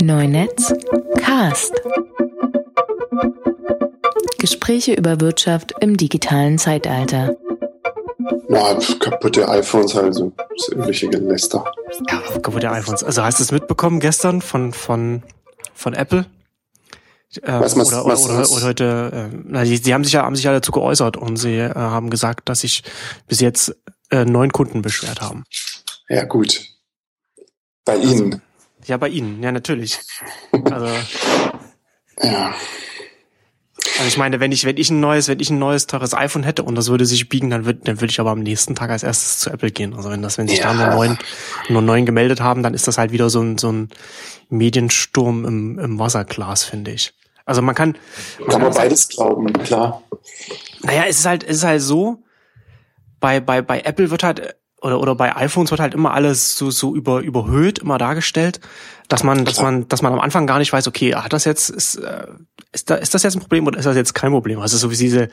Neunetz Cast. Gespräche über Wirtschaft im digitalen Zeitalter. Ja, kaputte iPhones also, das übliche Geläster. Ja, kaputte iPhones. Also hast du es mitbekommen gestern von, von, von Apple? Ähm, Was, was, oder, was, oder, was? oder heute, äh, na, die, die haben sich ja, haben sich ja dazu geäußert und sie äh, haben gesagt, dass sich bis jetzt äh, neun Kunden beschwert haben. Ja, gut. Bei Ihnen. Ja, bei Ihnen, ja, natürlich. Also, Ja. also ich meine, wenn ich, wenn ich ein neues, wenn ich ein neues teures iPhone hätte und das würde sich biegen, dann würde, dann würde ich aber am nächsten Tag als erstes zu Apple gehen. Also wenn das, wenn sich da Ja. nur neun, nur neun gemeldet haben, dann ist das halt wieder so ein, so ein Mediensturm im, im Wasserglas, finde ich. Also man kann, Kann man beides glauben, klar. Naja, es ist halt, es ist halt so, bei, bei, bei Apple wird halt, oder, oder bei iPhones wird halt immer alles so, so über, überhöht, immer dargestellt, dass man, dass man, dass man am Anfang gar nicht weiß, okay, hat das jetzt, ist, äh, ist, da, ist das jetzt ein Problem oder ist das jetzt kein Problem? Also so wie diese,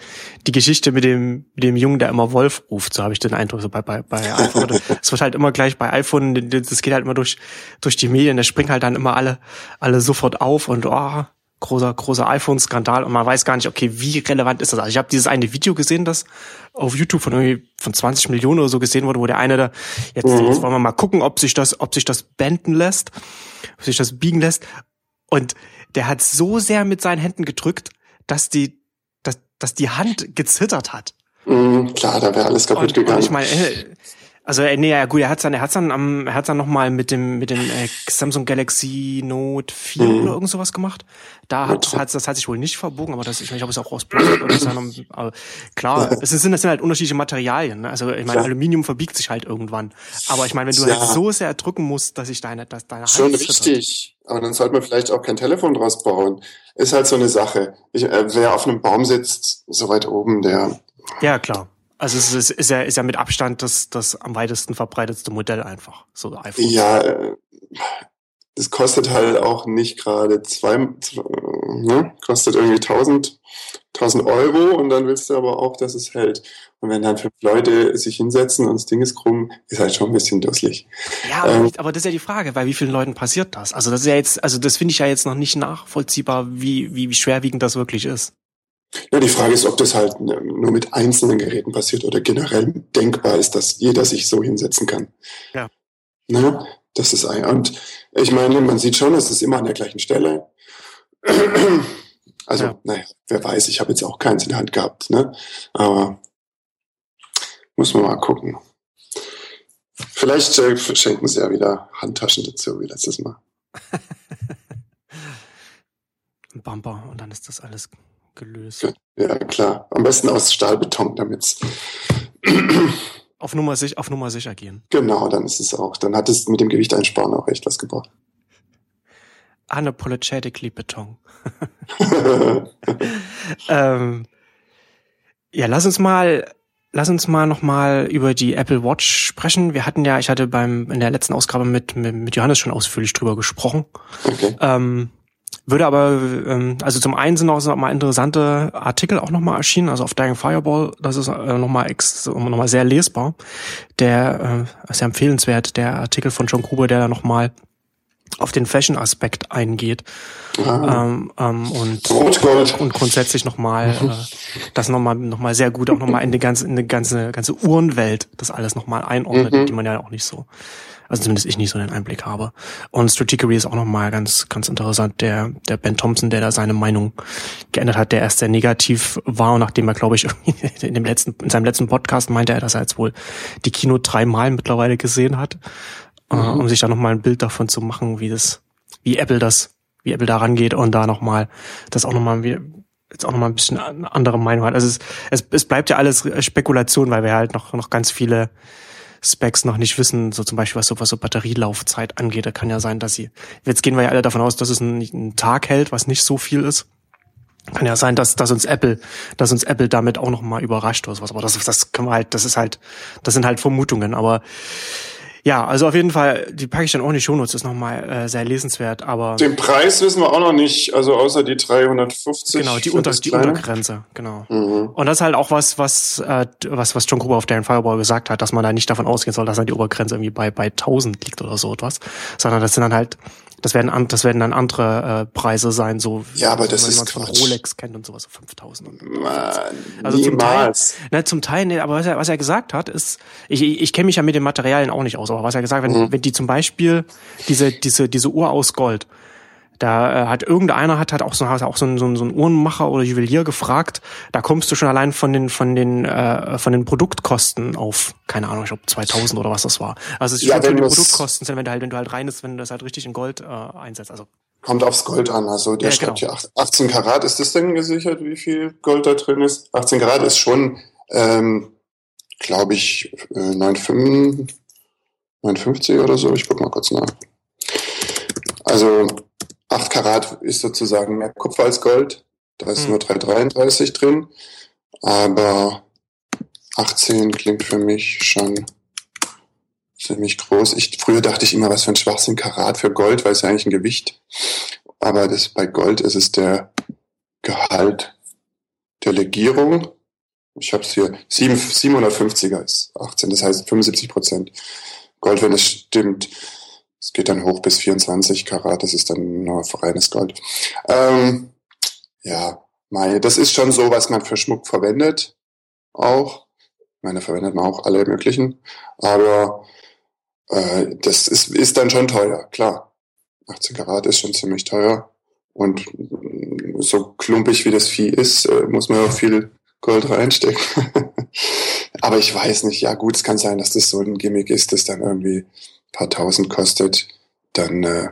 die Geschichte mit dem, mit dem Jungen, der immer Wolf ruft, so habe ich den Eindruck, so bei, bei, bei iPhone. Es wird halt immer gleich bei iPhone, das geht halt immer durch, durch die Medien, da springen halt dann immer alle, alle sofort auf und, oh, großer, großer iPhone-Skandal und man weiß gar nicht, okay, wie relevant ist das? Also ich habe dieses eine Video gesehen, das auf YouTube von irgendwie von 20 Millionen oder so gesehen wurde, wo der eine da, jetzt, jetzt wollen wir mal gucken, ob sich das, ob sich das benden lässt, ob sich das biegen lässt. Und der hat so sehr mit seinen Händen gedrückt, dass die, dass, dass die Hand gezittert hat. Mhm, klar, da wäre alles kaputt Und, und gegangen. ich meine, äh, also äh, nee, ja gut, er hat's dann, er hat's dann am, er hat's dann noch mal mit dem mit dem äh, Samsung Galaxy Note 4 Mhm. oder irgend sowas gemacht. Da hat Ja. hat's, das hat sich wohl nicht verbogen, aber das ich meine, ich habe es auch aus Plastik oder so. Aber klar, es sind das sind halt unterschiedliche Materialien. Ne? Also ich meine, Klar. Aluminium verbiegt sich halt irgendwann. Aber ich meine, wenn du Ja. halt so sehr drücken musst, dass ich deine, dass deine Hand Schon richtig. Aber dann sollte man vielleicht auch kein Telefon draus bauen. Ist halt so eine Sache. Ich, äh, wer auf einem Baum sitzt, so weit oben, der, Ja klar. Also es ist, ist ja ist ja mit Abstand das das am weitesten verbreitetste Modell einfach so iPhone. ja, äh, das kostet halt auch nicht gerade zwei, zwei ne? kostet irgendwie 1000, 1000 Euro und dann willst du aber auch, dass es hält. Und wenn dann fünf Leute sich hinsetzen und das Ding ist krumm, ist halt schon ein bisschen dusselig. Ja, aber, Ähm. aber das ist ja die Frage, bei wie vielen Leuten passiert das? Also das ist ja jetzt, also das finde ich ja jetzt noch nicht nachvollziehbar, wie, wie, wie schwerwiegend das wirklich ist. Ja, die Frage ist, ob das halt ne, nur mit einzelnen Geräten passiert oder generell denkbar ist, dass jeder sich so hinsetzen kann. Ja. Ne? Das ist ein. Und ich meine, man sieht schon, es ist immer an der gleichen Stelle. Also, Ja. naja, wer weiß, ich habe jetzt auch keins in der Hand gehabt, ne? Aber muss man mal gucken. Vielleicht äh, schenken sie ja wieder Handtaschen dazu, wie letztes Mal. Ein Bumper und dann ist das alles gelöst. Ja, klar. Am besten aus Stahlbeton, damit's Auf Nummer, sich, auf Nummer sicher gehen. Genau, dann ist es auch. Dann hat es mit dem Gewicht einsparen auch echt was gebracht. Unapologetically Beton. ähm, ja, lass uns mal, lass uns mal noch mal über die Apple Watch sprechen. Wir hatten ja, ich hatte beim in der letzten Ausgabe mit mit, mit Johannes schon ausführlich drüber gesprochen. okay. Ähm, würde aber, ähm, also zum einen sind auch so mal interessante Artikel auch nochmal erschienen, also auf Dying Fireball, das ist äh, nochmal ex, noch mal sehr lesbar. Der äh, ist ja empfehlenswert, der Artikel von John Gruber, der da nochmal auf den Fashion-Aspekt eingeht Ah, ähm, ähm, und Rotgold. und grundsätzlich nochmal äh, das nochmal noch mal sehr gut auch nochmal in die ganze in eine ganze ganze Uhrenwelt das alles nochmal einordnet, Mhm. die man ja auch nicht so also zumindest ich nicht so den Einblick habe. Und Strategery ist auch nochmal ganz ganz interessant. Der der Ben Thompson, der da seine Meinung geändert hat, der erst sehr negativ war und nachdem er glaube ich in dem letzten in seinem letzten Podcast meinte er, dass er jetzt wohl die Kino dreimal mittlerweile gesehen hat, äh, Mhm. um sich da nochmal ein Bild davon zu machen, wie das wie Apple das wie Apple da rangeht und da nochmal, das auch nochmal jetzt auch nochmal ein bisschen eine andere Meinung hat. Also es, es, es bleibt ja alles Spekulation, weil wir halt noch, noch ganz viele Specs noch nicht wissen, so zum Beispiel was so, was so Batterielaufzeit angeht. Da kann ja sein, dass sie, jetzt gehen wir ja alle davon aus, dass es einen, einen Tag hält, was nicht so viel ist. Kann ja sein, dass, dass uns Apple, dass uns Apple damit auch noch mal überrascht oder sowas. Aber das, das können wir halt, das ist halt, das sind halt Vermutungen. Aber ja, also auf jeden Fall, die packe ich dann auch in die Shownotes, ist nochmal äh, sehr lesenswert, aber Den Preis wissen wir auch noch nicht, also außer die 350. genau, die, Unter, die. Untergrenze, genau. Mhm. Und das ist halt auch was, was, äh, was, was John Gruber auf Darren Fireball gesagt hat, dass man da nicht davon ausgehen soll, dass dann die Obergrenze irgendwie bei, bei 1000 liegt oder so etwas, sondern das sind dann halt, Das werden, das werden dann andere äh, Preise sein, so ja, aber das wenn ist man von Quatsch. Rolex kennt und sowas, so 5000. Und Man, also zum Teil, niemals. ne, zum Teil, ne, aber was er, was er gesagt hat, ist, ich, ich, ich kenne mich ja mit den Materialien auch nicht aus, aber was er gesagt hat, wenn, Mhm. wenn die zum Beispiel diese, diese, diese Uhr aus Gold, da äh, hat irgendeiner hat halt auch so, hat auch so ein, so, ein, so ein Uhrenmacher oder Juwelier gefragt, da kommst du schon allein von den von den äh, von den Produktkosten auf keine Ahnung, ich glaube 2000 oder was das war. Also es ist Ja, schon von wenn den du's- Produktkosten, sind, wenn du halt wenn du halt reines, wenn du das halt richtig in Gold äh, einsetzt. Also Kommt aufs Gold an. Also der Ja, schreibt genau. hier ach- 18 Karat. Ist das denn gesichert, wie viel Gold da drin ist? 18 Karat ist schon, ähm, glaube ich, äh, 9,5 59 oder so. Ich guck mal kurz nach. Also 8 Karat ist sozusagen mehr Kupfer als Gold. Da ist Hm. nur 333 drin. Aber 18 klingt für mich schon ziemlich groß. Ich, früher dachte ich immer, was für ein Schwachsinn Karat für Gold, weil es ja eigentlich ein Gewicht. Aber das, bei Gold ist es der Gehalt der Legierung. Ich habe es hier, sieben- 750er ist 18, das heißt 75 Prozent. Gold, wenn es stimmt, es geht dann hoch bis 24 Karat, das ist dann nur reines Gold. Ähm, ja, Mai, das ist schon so, was man für Schmuck verwendet, auch. Ich meine, verwendet man auch alle möglichen, aber äh, das ist, ist dann schon teuer, klar. 18 Karat ist schon ziemlich teuer. Und so klumpig wie das Vieh ist, äh, muss man auch viel Gold reinstecken. Aber ich weiß nicht, ja gut, es kann sein, dass das so ein Gimmick ist, das dann irgendwie paar tausend kostet. Dann äh,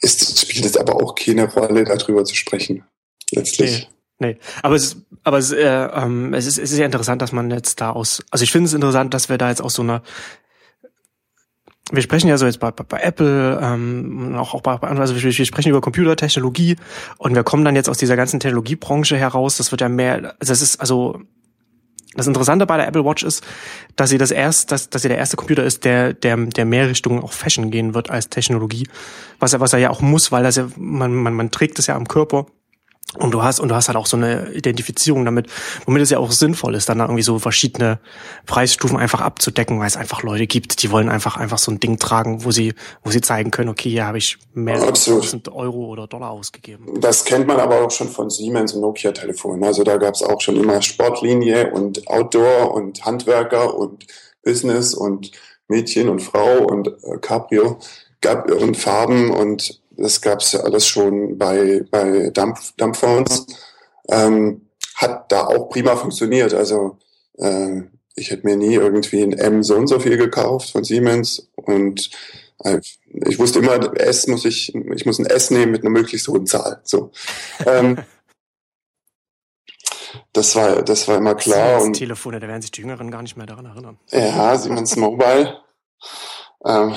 ist, spielt es aber auch keine Rolle, darüber zu sprechen. Letztlich. Nee, aber es, aber es, äh, ähm, es ist, es ist ja interessant, dass man jetzt da aus, also ich finde es interessant, dass wir da jetzt aus so einer, wir sprechen ja so jetzt bei, bei, bei Apple, ähm, auch, auch bei, bei also wir, wir sprechen über Computertechnologie und wir kommen dann jetzt aus dieser ganzen Technologiebranche heraus, das wird ja mehr, also es ist, also das Interessante bei der Apple Watch ist, dass sie das erst, dass, dass sie der erste Computer ist, der, der, der mehr Richtung auch Fashion gehen wird als Technologie. Was er, was er ja auch muss, weil das ja, man, man, man trägt es ja am Körper. Und du hast, und du hast halt auch so eine Identifizierung damit, womit es ja auch sinnvoll ist, dann da irgendwie so verschiedene Preisstufen einfach abzudecken, weil es einfach Leute gibt, die wollen einfach, einfach so ein Ding tragen, wo sie, wo sie zeigen können, okay, hier habe ich mehr als Absolut. 1000 Euro oder Dollar ausgegeben. Das kennt man aber auch schon von Siemens und Nokia-Telefonen. Also da gab es auch schon immer Sportlinie und Outdoor und Handwerker und Business und Mädchen und Frau und äh, Cabrio gab, und Farben und das gab es ja alles schon bei, bei Dampf, Dampfphones. Ähm, hat da auch prima funktioniert. Also äh, ich hätte mir nie irgendwie ein M so und so viel gekauft von Siemens und äh, ich wusste immer, S muss ich, ich muss ein S nehmen mit einer möglichst hohen Zahl. So. Ähm, das war, das war immer klar. Siemens Und Telefone, da werden sich die Jüngeren gar nicht mehr daran erinnern. ja, Siemens Mobile. Ähm,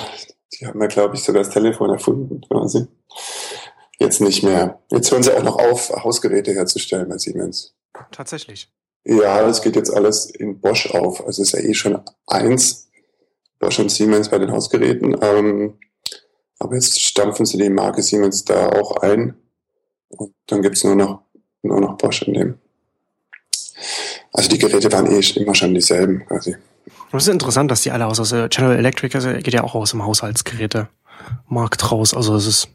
die haben ja, glaube ich, sogar das Telefon erfunden, quasi. Jetzt nicht mehr. Jetzt hören sie auch noch auf, Hausgeräte herzustellen bei Siemens. Tatsächlich. Ja, das geht jetzt alles in Bosch auf. Also ist ja eh schon eins, Bosch und Siemens bei den Hausgeräten. Ähm, aber jetzt stampfen sie die Marke Siemens da auch ein. Und dann gibt's nur noch, nur noch Bosch in dem. Also die Geräte waren eh immer schon dieselben quasi. Und es ist interessant, dass die alle aus, also General Electric also geht ja auch aus dem Haushaltsgeräte-Markt raus. Also es ist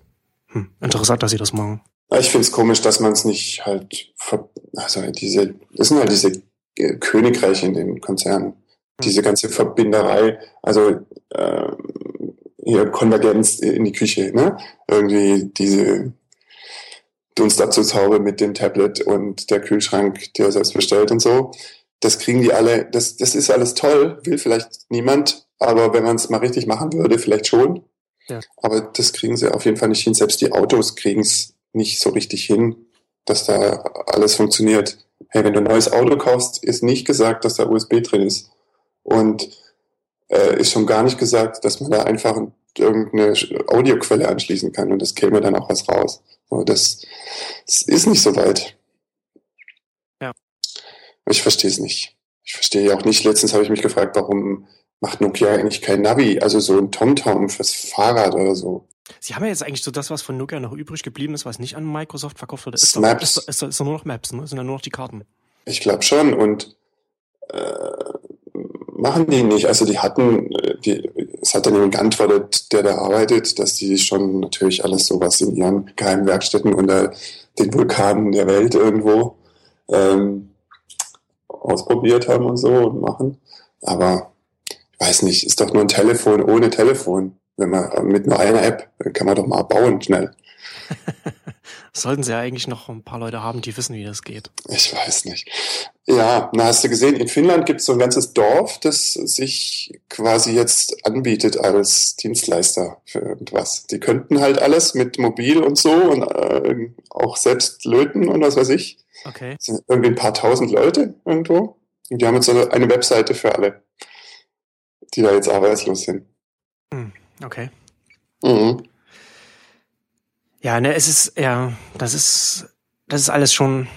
hm, interessant, dass sie das machen. Ich finde es komisch, dass man es nicht halt, also diese, das sind halt diese äh, Königreiche in den Konzernen. Diese ganze Verbinderei, also äh, hier Konvergenz in die Küche, ne? Irgendwie diese Dunstabzugshaube mit dem Tablet und der Kühlschrank, der selbst bestellt und so. Das kriegen die alle, das, das ist alles toll, will vielleicht niemand, aber wenn man es mal richtig machen würde, vielleicht schon. Ja. Aber das kriegen sie auf jeden Fall nicht hin. Selbst die Autos kriegen es nicht so richtig hin, dass da alles funktioniert. Hey, wenn du ein neues Auto kaufst, ist nicht gesagt, dass da USB drin ist. Und äh, ist schon gar nicht gesagt, dass man da einfach irgendeine Audioquelle anschließen kann und das käme dann auch was raus. So, das, das ist nicht so weit. Ich verstehe es nicht. Ich verstehe auch nicht. Letztens habe ich mich gefragt, warum macht Nokia eigentlich kein Navi, also so ein TomTom fürs Fahrrad oder so. Sie haben ja jetzt eigentlich so das, was von Nokia noch übrig geblieben ist, was nicht an Microsoft verkauft wurde. Ist Ist, doch, Maps. ist, ist, ist nur noch Maps, ne? Sind ja nur noch die Karten. Ich glaube schon und äh, machen die nicht. Also die hatten, äh, die, es hat dann jemand geantwortet, der da arbeitet, dass die schon natürlich alles sowas in ihren geheimen Werkstätten unter den Vulkanen der Welt irgendwo ähm, ausprobiert haben und so und machen. Aber ich weiß nicht, ist doch nur ein Telefon ohne Telefon. Wenn man mit nur einer App, kann man doch mal bauen schnell. Sollten sie ja eigentlich noch ein paar Leute haben, die wissen, wie das geht. Ich weiß nicht. Ja, na hast du gesehen, in Finnland gibt es so ein ganzes Dorf, das sich quasi jetzt anbietet als Dienstleister für irgendwas. Die könnten halt alles mit Mobil und so und äh, auch selbst löten und was weiß ich. Okay. Das sind irgendwie ein paar tausend Leute irgendwo. Und die haben jetzt so eine Webseite für alle, die da jetzt arbeitslos sind. Hm, okay. Mhm. Ja, ne, es ist, ja, das ist, das ist alles schon.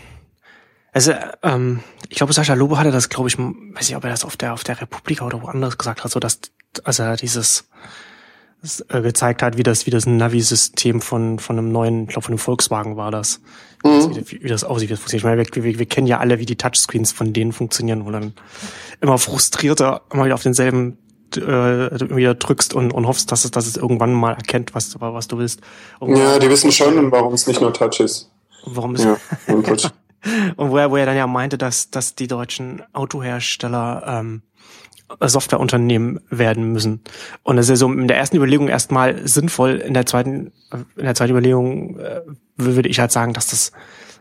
Also, ähm, ich glaube, Sascha Lobo hatte das, glaube ich, weiß nicht, ob er das auf der auf der Republika oder woanders gesagt hat, so dass, also er dieses das, äh, gezeigt hat, wie das wie das Navi-System von von einem neuen, ich glaube von einem Volkswagen war das, Mhm. wie, wie das aussieht, wie das funktioniert. Ich meine, wir, wir, wir kennen ja alle, wie die Touchscreens von denen funktionieren, wo dann immer frustrierter immer wieder auf denselben äh, wieder drückst und, und hoffst, dass es, dass es irgendwann mal erkennt, was, was du willst. Und Ja, die wissen schon, warum es nicht nur Touch ist. warum es Ja, Input. Und wo er, wo er dann ja meinte, dass, dass die deutschen Autohersteller ähm, Softwareunternehmen werden müssen. Und das ist ja so in der ersten Überlegung erstmal sinnvoll, in der zweiten, in der zweiten Überlegung äh, würde ich halt sagen, dass das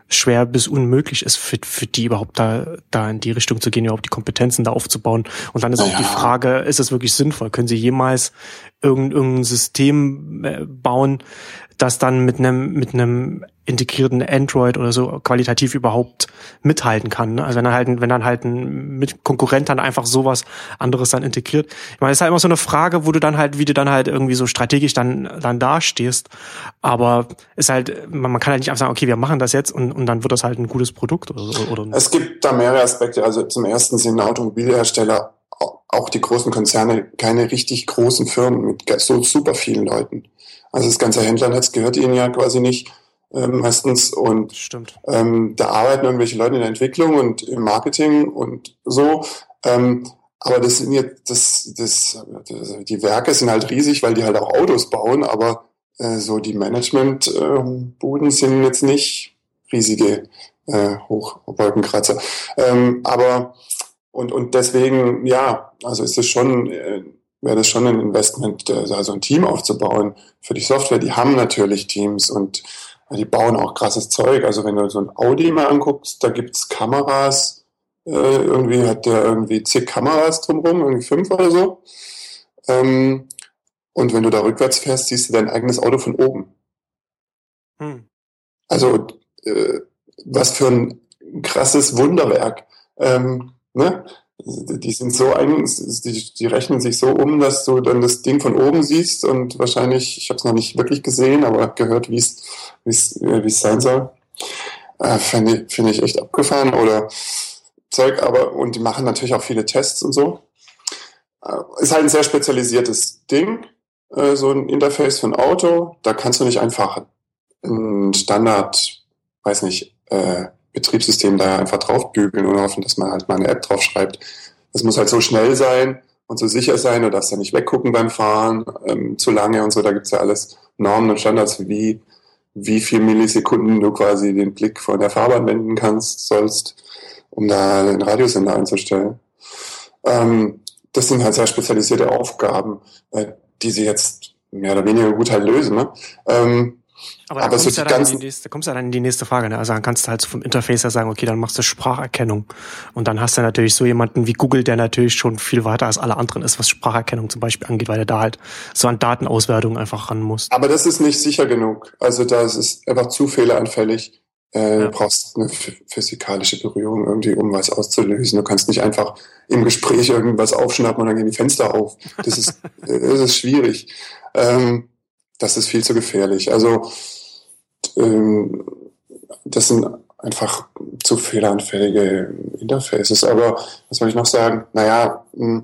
schwer bis unmöglich ist für, für die überhaupt da, da in die Richtung zu gehen, überhaupt die Kompetenzen da aufzubauen. Und dann ist auch Ja. die Frage, ist es wirklich sinnvoll? Können sie jemals irgendein, irgendein System äh, bauen, das dann mit einem, mit einem integrierten Android oder so qualitativ überhaupt mithalten kann. Ne? Also wenn dann halt, wenn dann halt ein mit Konkurrent dann einfach sowas anderes dann integriert. Ich meine, es ist halt immer so eine Frage, wo du dann halt, wie du dann halt irgendwie so strategisch dann, dann dastehst. Aber ist halt, man, man kann halt nicht einfach sagen, okay, wir machen das jetzt und, und dann wird das halt ein gutes Produkt oder so. Oder, Es gibt da mehrere Aspekte. Also zum ersten sind Automobilhersteller, au- auch die großen Konzerne, keine richtig großen Firmen mit so super vielen Leuten. Also das ganze Händlernetz gehört ihnen ja quasi nicht ähm, meistens und Stimmt. ähm, da arbeiten irgendwelche Leute in der Entwicklung und im Marketing und so. Ähm, aber das sind jetzt, das, das, das, die Werke sind halt riesig, weil die halt auch Autos bauen, aber äh, so die Management-Buden sind jetzt nicht riesige äh, Hochwolkenkratzer. Ähm, aber und, und deswegen, ja, also ist es schon, äh, wäre das schon ein Investment, äh, also ein Team aufzubauen für die Software. Die haben natürlich Teams und äh, die bauen auch krasses Zeug. Also wenn du so ein Audi mal anguckst, da gibt's Kameras, äh, irgendwie hat der irgendwie zig Kameras drumrum, irgendwie fünf oder so. Ähm, und wenn du da rückwärts fährst, siehst du dein eigenes Auto von oben. Hm. Also äh, was für ein krasses Wunderwerk. Ähm, ne? Die sind so ein, die, die rechnen sich so um, dass du dann das Ding von oben siehst und wahrscheinlich, ich habe es noch nicht wirklich gesehen, aber gehört, wie es wie äh, es sein soll. Äh, Finde ich, finde ich echt abgefahren oder Zeug, aber und die machen natürlich auch viele Tests und so. Äh, ist halt ein sehr spezialisiertes Ding, äh, so ein Interface für ein Auto. Da kannst du nicht einfach ein Standard, weiß nicht, äh, Betriebssystem da einfach draufbügeln und hoffen, dass man halt mal eine App draufschreibt. Das muss halt so schnell sein und so sicher sein, du darfst ja nicht weggucken beim Fahren, ähm, zu lange und so, da gibt's ja alles Normen und Standards, wie, wie viel Millisekunden du quasi den Blick von der Fahrbahn wenden kannst, sollst, um da den Radiosender einzustellen. Ähm, das sind halt sehr spezialisierte Aufgaben, äh, die sie jetzt mehr oder weniger gut halt lösen. Ne? Ähm, Aber da Aber so kommst, du ja dann in die nächste, da kommst du ja dann in die nächste Frage. Ne? Also dann kannst du halt so vom Interface ja sagen, okay, dann machst du Spracherkennung. Und dann hast du natürlich so jemanden wie Google, der natürlich schon viel weiter als alle anderen ist, was Spracherkennung zum Beispiel angeht, weil er da halt so an Datenauswertung einfach ran muss. Aber das ist nicht sicher genug. Also das ist einfach zu fehleranfällig. Äh, Ja. Du brauchst eine ph- physikalische Berührung irgendwie, um was auszulösen. Du kannst nicht einfach im Gespräch irgendwas aufschnappen und dann gehen die Fenster auf. Das ist, das ist schwierig. Ähm, das ist viel zu gefährlich. Also ähm, das sind einfach zu fehleranfällige Interfaces. Aber was soll ich noch sagen? Naja, mh,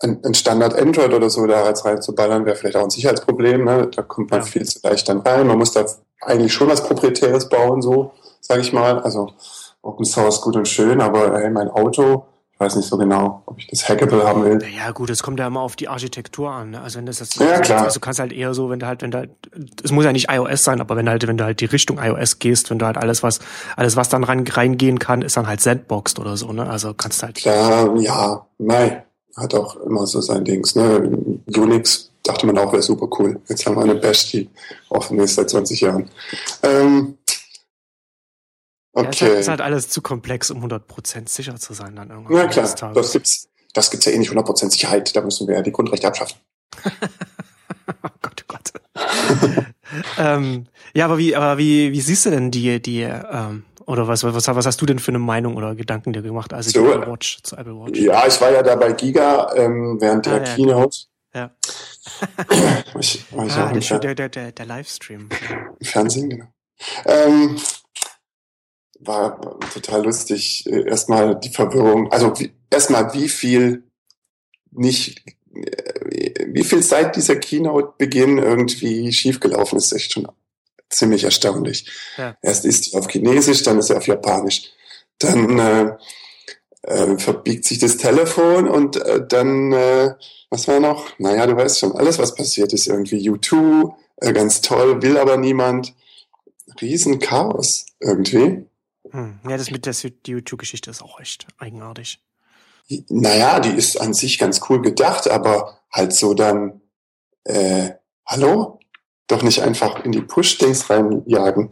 ein, ein Standard Android oder so da jetzt reinzuballern, wäre vielleicht auch ein Sicherheitsproblem. Ne? Da kommt man viel zu leicht dann rein. Man muss da eigentlich schon was Proprietäres bauen, so sage ich mal. Also Open Source gut und schön, aber hey, mein Auto, Ich weiß nicht so genau, ob ich das hackable haben will. Ja gut, es kommt ja immer auf die Architektur an. Ne? Also wenn das jetzt, ja, klar. Also kannst halt eher so, wenn du halt, wenn du halt, es muss ja nicht iOS sein, aber wenn du halt, wenn du halt die Richtung iOS gehst, wenn du halt alles was, alles was dann rein, reingehen kann, ist dann halt Sandboxed oder so, ne? Also kannst halt. Klar, ja, nein, hat auch immer so sein Dings, ne? Unix dachte man auch wäre super cool. Jetzt haben wir eine Bash, die offen ist seit 20 Jahren. Ähm, Okay. Ja, ist, halt, ist halt alles zu komplex, um 100% sicher zu sein dann irgendwann. Ja klar, das gibt's, das gibt's ja eh nicht 100% Sicherheit. Da müssen wir ja die Grundrechte abschaffen. oh Gott, oh Gott. ähm, ja, aber wie, aber wie, wie siehst du denn die, die, ähm, oder was, was, was hast du denn für eine Meinung oder Gedanken dir gemacht, also so, Apple Watch zu Apple Watch? Ja, ich war ja da bei Giga ähm, während ah, der ja, Keynote. Ja. ich, ich ah, der, der, der, der Livestream. Fernsehen, genau. Ähm, war total lustig. Äh, erstmal die Verwirrung, also erstmal wie viel nicht, äh, wie viel seit dieser Keynote-Beginn irgendwie schiefgelaufen ist, echt schon ziemlich erstaunlich. Ja. Erst ist sie auf Chinesisch, dann ist sie auf Japanisch. Dann äh, äh, verbiegt sich das Telefon und äh, dann, äh, was war noch? Naja, du weißt schon, alles, was passiert ist, irgendwie U2, äh, ganz toll, will aber niemand. Riesenchaos irgendwie. Hm. Ja, das mit der YouTube-Geschichte ist auch echt eigenartig. Naja, die ist an sich ganz cool gedacht, aber halt so dann, äh, hallo? Doch nicht einfach in die Push-Dings reinjagen.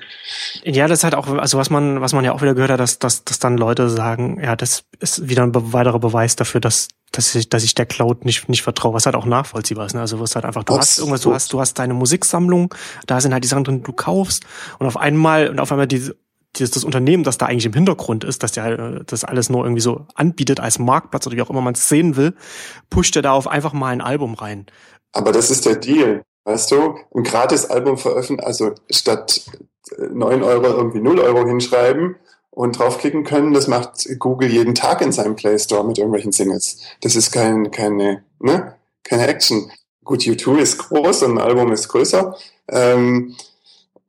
Ja, das ist halt auch, also was man, was man ja auch wieder gehört hat, dass, dass, dass dann Leute sagen, ja, das ist wieder ein weiterer Beweis dafür, dass, dass ich, dass ich der Cloud nicht, nicht vertraue, was halt auch nachvollziehbar ist. Ne? Also du wirst halt einfach, du Ach, hast irgendwas, du hast, du hast deine Musiksammlung, da sind halt die Sachen drin, die du kaufst und auf einmal, und auf einmal diese, das, das Unternehmen, das da eigentlich im Hintergrund ist, dass der äh, das alles nur irgendwie so anbietet als Marktplatz oder wie auch immer man es sehen will, pusht er da auf einfach mal ein Album rein. Aber das ist der Deal, weißt du? Ein Gratis-Album veröffentlichen, also statt neun Euro irgendwie null Euro hinschreiben und draufklicken können, das macht Google jeden Tag in seinem Play Store mit irgendwelchen Singles. Das ist kein, keine, ne? keine Action. Gut, U2 ist groß und ein Album ist größer. Ähm,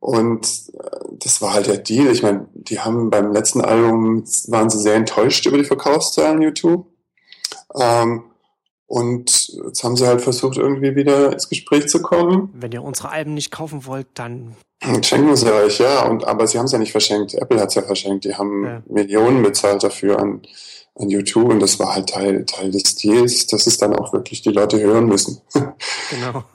und äh, das war halt der Deal. Ich meine, die haben beim letzten Album waren sie sehr enttäuscht über die Verkaufszahlen YouTube. Ähm, und jetzt haben sie halt versucht, irgendwie wieder ins Gespräch zu kommen. Wenn ihr unsere Alben nicht kaufen wollt, dann. Schenken sie euch, ja. Und, aber sie haben es ja nicht verschenkt. Apple hat es ja verschenkt. Die haben ja. Millionen bezahlt dafür an, an YouTube. Und das war halt Teil, Teil des Deals, dass es dann auch wirklich die Leute hören müssen. genau.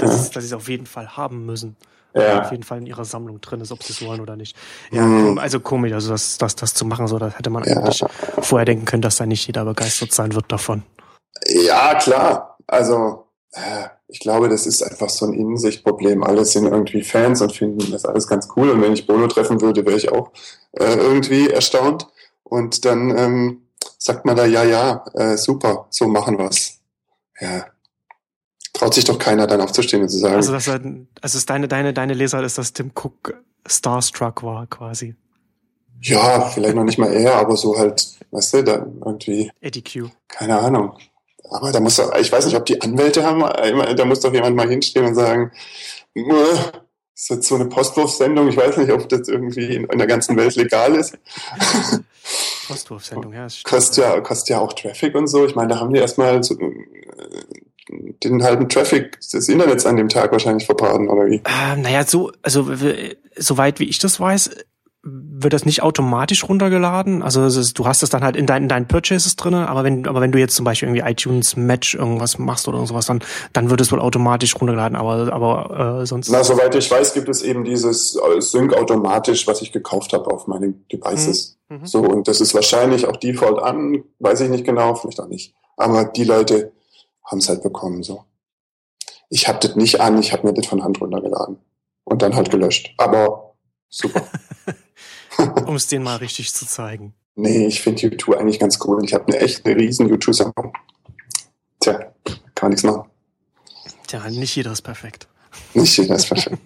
Das ja. ist, dass sie es auf jeden Fall haben müssen ja. auf jeden Fall in ihrer Sammlung drin ist, ob sie es wollen oder nicht. Ja, mhm. also komisch, also das, das, das zu machen, so, das hätte man ja. eigentlich vorher denken können, dass da nicht jeder begeistert sein wird davon. Ja, klar. Also, äh, ich glaube, das ist einfach so ein Innensichtproblem. Alle sind irgendwie Fans und finden das alles ganz cool. Und wenn ich Bono treffen würde, wäre ich auch äh, irgendwie erstaunt. Und dann ähm, sagt man da, ja, ja, äh, super, so machen wir's. Ja, traut sich doch keiner dann aufzustehen und zu sagen. Also, das, also ist deine, deine, deine Leser ist, dass Tim Cook starstruck war, quasi. Ja, vielleicht noch nicht mal er, aber so halt, weißt du, da irgendwie. Eddie Q. Keine Ahnung. Aber da muss doch, ich weiß nicht, ob die Anwälte haben, da muss doch jemand mal hinstehen und sagen, ist jetzt so eine Postwurfsendung, ich weiß nicht, ob das irgendwie in, in der ganzen Welt legal ist. Postwurfsendung, ja. Kostet ja, kostet ja auch Traffic und so. Ich meine, da haben die erstmal so, den halben Traffic des Internets an dem Tag wahrscheinlich verbraten, oder wie? Ähm, naja, so, also soweit wie ich das weiß, wird das nicht automatisch runtergeladen. Also ist, du hast es dann halt in, dein, in deinen Purchases drinne, aber wenn, aber wenn du jetzt zum Beispiel irgendwie iTunes Match irgendwas machst oder sowas, dann, dann wird es wohl automatisch runtergeladen, aber, aber äh, sonst. Na, soweit ich weiß, gibt es eben dieses äh, Sync automatisch, was ich gekauft habe auf meinen Devices. Mhm. mhm. So, und das ist wahrscheinlich auch Default an, weiß ich nicht genau, vielleicht auch nicht. Aber die Leute, haben es halt bekommen. So. Ich habe das nicht an, ich habe mir das von Hand runtergeladen und dann halt gelöscht. Aber super. um es denen mal richtig zu zeigen. Nee, ich finde YouTube eigentlich ganz cool. Ich habe eine echt eine riesen YouTube-Sammlung. Tja, kann nichts machen. Tja, nicht jeder ist perfekt. Nicht jeder ist perfekt.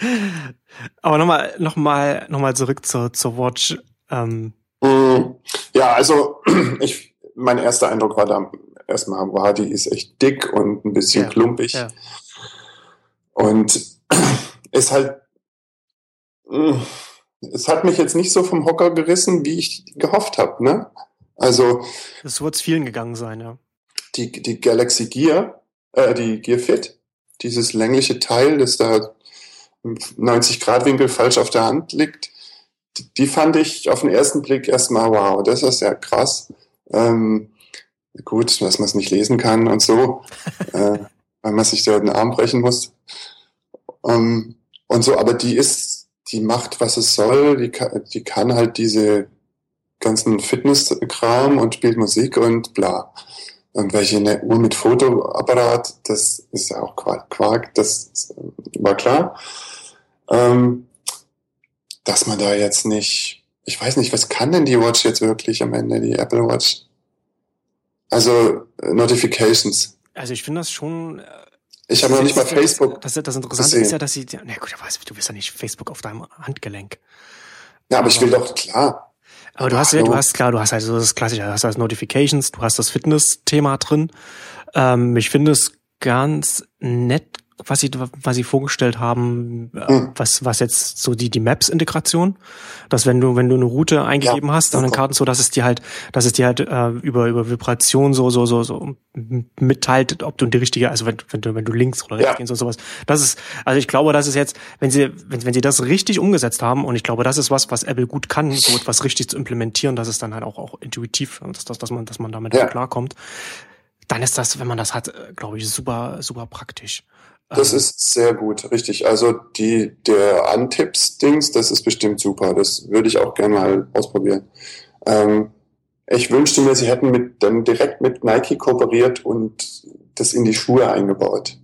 Aber nochmal noch mal, noch mal zurück zur, zur Watch. Ähm. Mm, ja, also ich, mein erster Eindruck war da erstmal Wadi ist echt dick und ein bisschen ja, klumpig. Ja. Und ist halt, mm, es hat mich jetzt nicht so vom Hocker gerissen, wie ich gehofft habe. Ne? Also. Das wird es vielen gegangen sein, ja. Die, die Galaxy Gear, äh, die Gear Fit, dieses längliche Teil, das da 90 Grad Winkel falsch auf der Hand liegt, die fand ich auf den ersten Blick erstmal, wow, das ist ja krass. Ähm, gut, dass man es nicht lesen kann und so, äh, weil man sich da den Arm brechen muss. Ähm, und so, aber die ist, die macht, was es soll, die kann, die kann halt diese ganzen Fitnesskram und spielt Musik und bla. Und welche eine Uhr mit Fotoapparat, das ist ja auch Quark, das war klar. Ähm, dass man da jetzt nicht, ich weiß nicht, was kann denn die Watch jetzt wirklich am Ende, die Apple Watch? Also äh, Notifications. Also ich finde das schon. Äh, ich habe noch nicht mal Facebook. Das, das Interessante ist ja, dass sie. Na gut, du bist ja nicht Facebook auf deinem Handgelenk. Ja, aber, aber ich will doch klar. Aber du hast ja, du hast klar, du hast also das klassische, du hast also Notifications, du hast das Fitness-Thema drin. Ähm, ich finde es ganz nett was sie, was sie vorgestellt haben, mhm. was, was jetzt so die, die Maps-Integration, dass wenn du, wenn du eine Route eingegeben ja, hast, dann in Karten so, dass es dir halt, dass es dir halt äh, über, über Vibration so, so, so, so mitteilt, ob du in die richtige, also wenn, wenn du, wenn du links oder rechts ja. gehst und sowas. Das ist, also ich glaube, das ist jetzt, wenn sie, wenn, wenn sie das richtig umgesetzt haben, und ich glaube, das ist was, was Apple gut kann, so etwas richtig zu implementieren, dass es dann halt auch, auch intuitiv, dass, dass, dass man, dass man damit ja. klarkommt dann ist das, wenn man das hat, äh, glaube ich, super, super praktisch. Das ist sehr gut, richtig. Also die, der Antipps-Dings, das ist bestimmt super. Das würde ich auch gerne mal ausprobieren. Ähm, ich wünschte mir, sie hätten mit, dann direkt mit Nike kooperiert und das in die Schuhe eingebaut.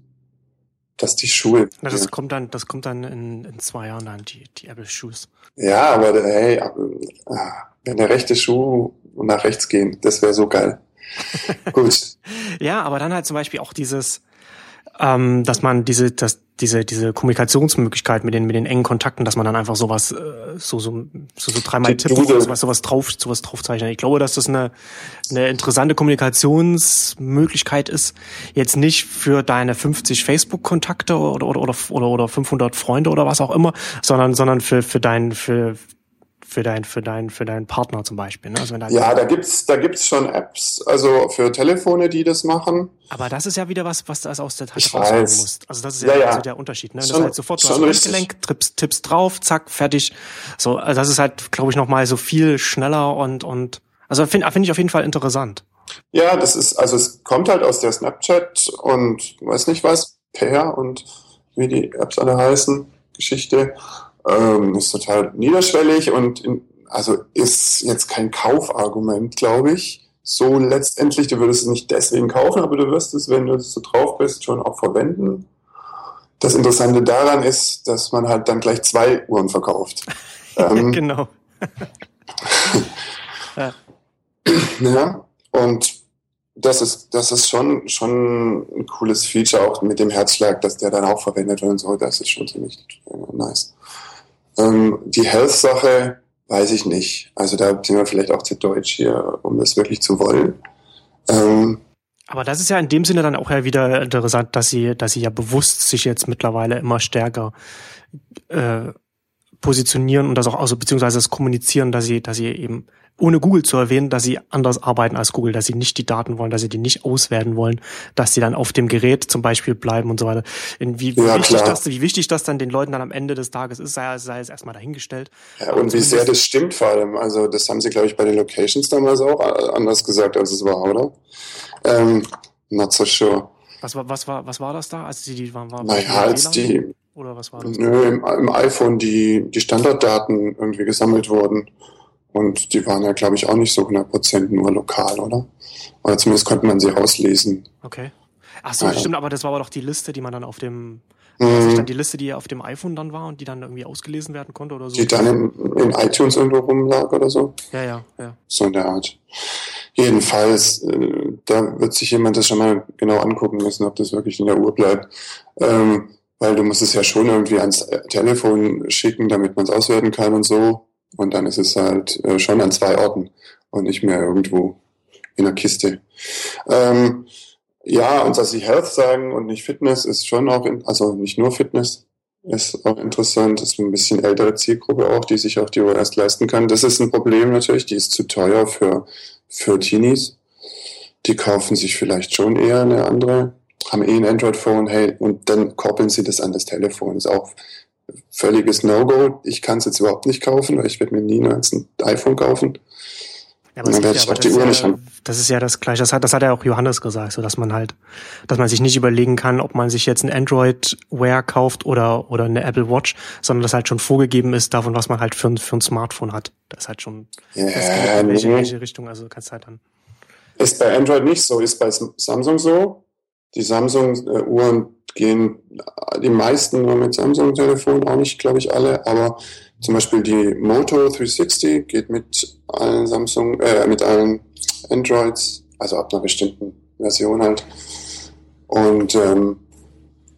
Dass die Schuhe. Na, das ja. kommt dann, das kommt dann in, in zwei Jahren dann, die, die Apple Shoes. Ja, aber hey, ah, wenn der rechte Schuh nach rechts geht, das wäre so geil. Gut. ja, aber dann halt zum Beispiel auch dieses, ähm, dass man diese, dass diese, diese Kommunikationsmöglichkeit mit den, mit den engen Kontakten, dass man dann einfach sowas, äh, so, so, so, so dreimal tippt, sowas, sowas drauf, sowas draufzeichnet. Ich glaube, dass das eine, eine interessante Kommunikationsmöglichkeit ist. Jetzt nicht für deine 50 Facebook-Kontakte oder, oder, oder, oder, oder 500 Freunde oder was auch immer, sondern, sondern für, für dein, für, für dein, für dein, für deinen Partner zum Beispiel. Ne? Also wenn ja, da gibt's, da gibt's schon Apps, also für Telefone, die das machen. Aber das ist ja wieder was, was du aus der Tasche rausholen musst. Also das ist ja, ja, ja. Also der Unterschied. Ne? Schon, das ist halt sofort, du hast Gelenk, tippst, tippst drauf, zack, fertig. So, also das ist halt, glaube ich, nochmal so viel schneller und, und also finde find ich auf jeden Fall interessant. Ja, das ist, also es kommt halt aus der Snapchat und weiß nicht was, Pair und wie die Apps alle heißen, Geschichte. Ähm, ist total niederschwellig und in, also ist jetzt kein Kaufargument, glaube ich. So letztendlich, du würdest es nicht deswegen kaufen, aber du wirst es, wenn du so drauf bist, schon auch verwenden. Das Interessante daran ist, dass man halt dann gleich zwei Uhren verkauft. ähm, genau. ja. ja, und das ist, das ist schon, schon ein cooles Feature, auch mit dem Herzschlag, dass der dann auch verwendet wird und so. Das ist schon ziemlich äh, nice. Ähm, die Health-Sache weiß ich nicht. Also da sind wir vielleicht auch zu deutsch hier, um das wirklich zu wollen. Ähm, aber das ist ja in dem Sinne dann auch ja wieder interessant, dass sie, dass sie ja bewusst sich jetzt mittlerweile immer stärker äh, positionieren und das auch also beziehungsweise das kommunizieren, dass sie, dass sie eben ohne Google zu erwähnen, dass sie anders arbeiten als Google, dass sie nicht die Daten wollen, dass sie die nicht auswerten wollen, dass sie dann auf dem Gerät zum Beispiel bleiben und so weiter. Wie, wie, ja, wichtig, das, wie wichtig das dann den Leuten dann am Ende des Tages ist, sei, sei es erstmal dahingestellt. Ja, und wie sehr das stimmt vor allem. Also das haben sie, glaube ich, bei den Locations damals auch anders gesagt, als es war, oder? Ähm, not so sure. Was war, was war, was war das da? Also die, die waren, war, naja, als die, oder was war das? Nö, im, im iPhone die, die Standarddaten irgendwie gesammelt wurden. Und die waren ja, glaube ich, auch nicht so 100% nur lokal, oder? Oder zumindest konnte man sie rauslesen. Okay. Ach so, ja, stimmt, aber das war aber doch die Liste, die man dann auf dem, mhm. dann die Liste, die auf dem iPhone dann war und die dann irgendwie ausgelesen werden konnte oder so? Die dann in, in iTunes irgendwo rumlag oder so? Ja, ja, ja. So in der Art. Jedenfalls, äh, da wird sich jemand das schon mal genau angucken müssen, ob das wirklich in der Uhr bleibt. Ähm, weil du musst es ja schon irgendwie ans Telefon schicken, damit man es auswerten kann und so. Und dann ist es halt äh, schon an zwei Orten und nicht mehr irgendwo in der Kiste. Ähm, ja, und dass sie Health sagen und nicht Fitness ist schon auch, in, also nicht nur Fitness, ist auch interessant. Das ist ein bisschen ältere Zielgruppe auch, die sich auch die OS leisten kann. Das ist ein Problem natürlich, die ist zu teuer für für Teenies. Die kaufen sich vielleicht schon eher eine andere, haben eh ein Android-Phone, hey, und dann koppeln sie das an das Telefon. ist auch völliges No-Go. Ich kann es jetzt überhaupt nicht kaufen, weil ich werde mir nie ein iPhone kaufen. Ja, aber, das, ja, aber das, ist ja, das ist ja das Gleiche. Das hat, das hat ja auch Johannes gesagt, so dass man halt, dass man sich nicht überlegen kann, ob man sich jetzt ein Android Wear kauft oder oder eine Apple Watch, sondern das halt schon vorgegeben ist davon, was man halt für ein für ein Smartphone hat. Das ist halt schon ja, festgelegt, in welche, welche Richtung. Also kannst halt dann. Ist bei Android nicht so, ist bei Samsung so. Die Samsung-Uhren gehen die meisten nur mit Samsung-Telefon, auch nicht, glaube ich, alle, aber zum Beispiel die Moto 360 geht mit allen Samsung, äh, mit allen Androids, also ab einer bestimmten Version halt. Und, ähm,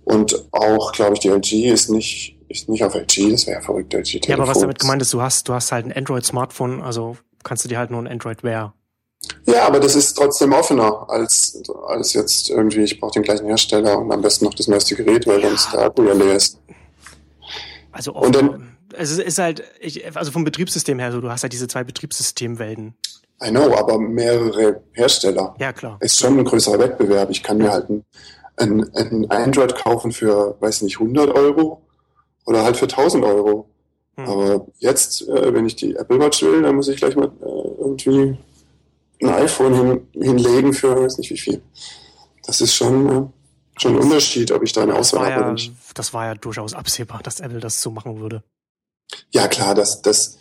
und auch, glaube ich, die LG ist nicht, ist nicht auf LG, das wäre ja verrückt, LG Telefon. Ja, aber was damit gemeint ist, du hast, du hast halt ein Android-Smartphone, also kannst du dir halt nur ein Android Wear ja, aber das ist trotzdem offener als, als jetzt irgendwie, ich brauche den gleichen Hersteller und am besten noch das neueste Gerät, weil sonst der Akku ja leer ist. Also offener, und dann, es ist halt, ich, also vom Betriebssystem her, so, du hast halt diese zwei Betriebssystemwelten. I know, aber mehrere Hersteller. Ja, klar. Ist schon ein größerer Wettbewerb. Ich kann mir halt ein, ein, ein Android kaufen für, weiß nicht, 100 Euro oder halt für 1000 Euro. Hm. Aber jetzt, äh, wenn ich die Apple Watch will, dann muss ich gleich mal äh, irgendwie ein iPhone hin, hinlegen für weiß nicht wie viel. Das ist schon, äh, schon ein Unterschied, ob ich da eine Auswahl habe ja, oder nicht. Das war ja durchaus absehbar, dass Apple das so machen würde. Ja, klar, das, das,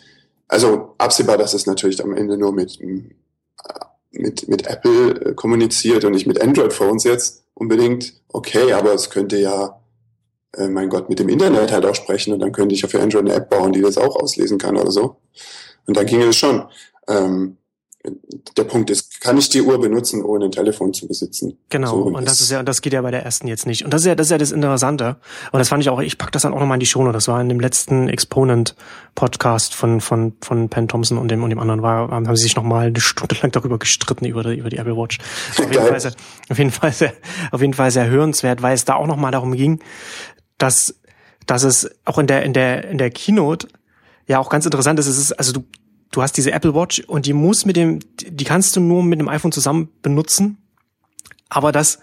also absehbar, dass es natürlich am Ende nur mit, äh, mit, mit Apple äh, kommuniziert und nicht mit Android-Phones jetzt unbedingt. Okay, aber es könnte ja, äh, mein Gott, mit dem Internet halt auch sprechen und dann könnte ich ja für Android eine App bauen, die das auch auslesen kann oder so. Und dann ginge es schon. Ähm, der Punkt ist, kann ich die Uhr benutzen, ohne ein Telefon zu besitzen? Genau, so, und das ist ja, das geht ja bei der ersten jetzt nicht. Und das ist ja, das ist ja das Interessante. Und das fand ich auch, ich pack das dann auch nochmal in die Show. Das war in dem letzten Exponent-Podcast von, von, von Penn Thompson und dem, und dem anderen war, haben sie sich nochmal eine Stunde lang darüber gestritten, über die, über die Apple Watch. Auf jeden, Fall sehr, auf jeden Fall sehr, auf jeden Fall sehr hörenswert, weil es da auch nochmal darum ging, dass, dass es auch in der, in der, in der Keynote ja auch ganz interessant ist. Es ist, also du, du hast diese Apple Watch und die muss mit dem, die kannst du nur mit dem iPhone zusammen benutzen. Aber das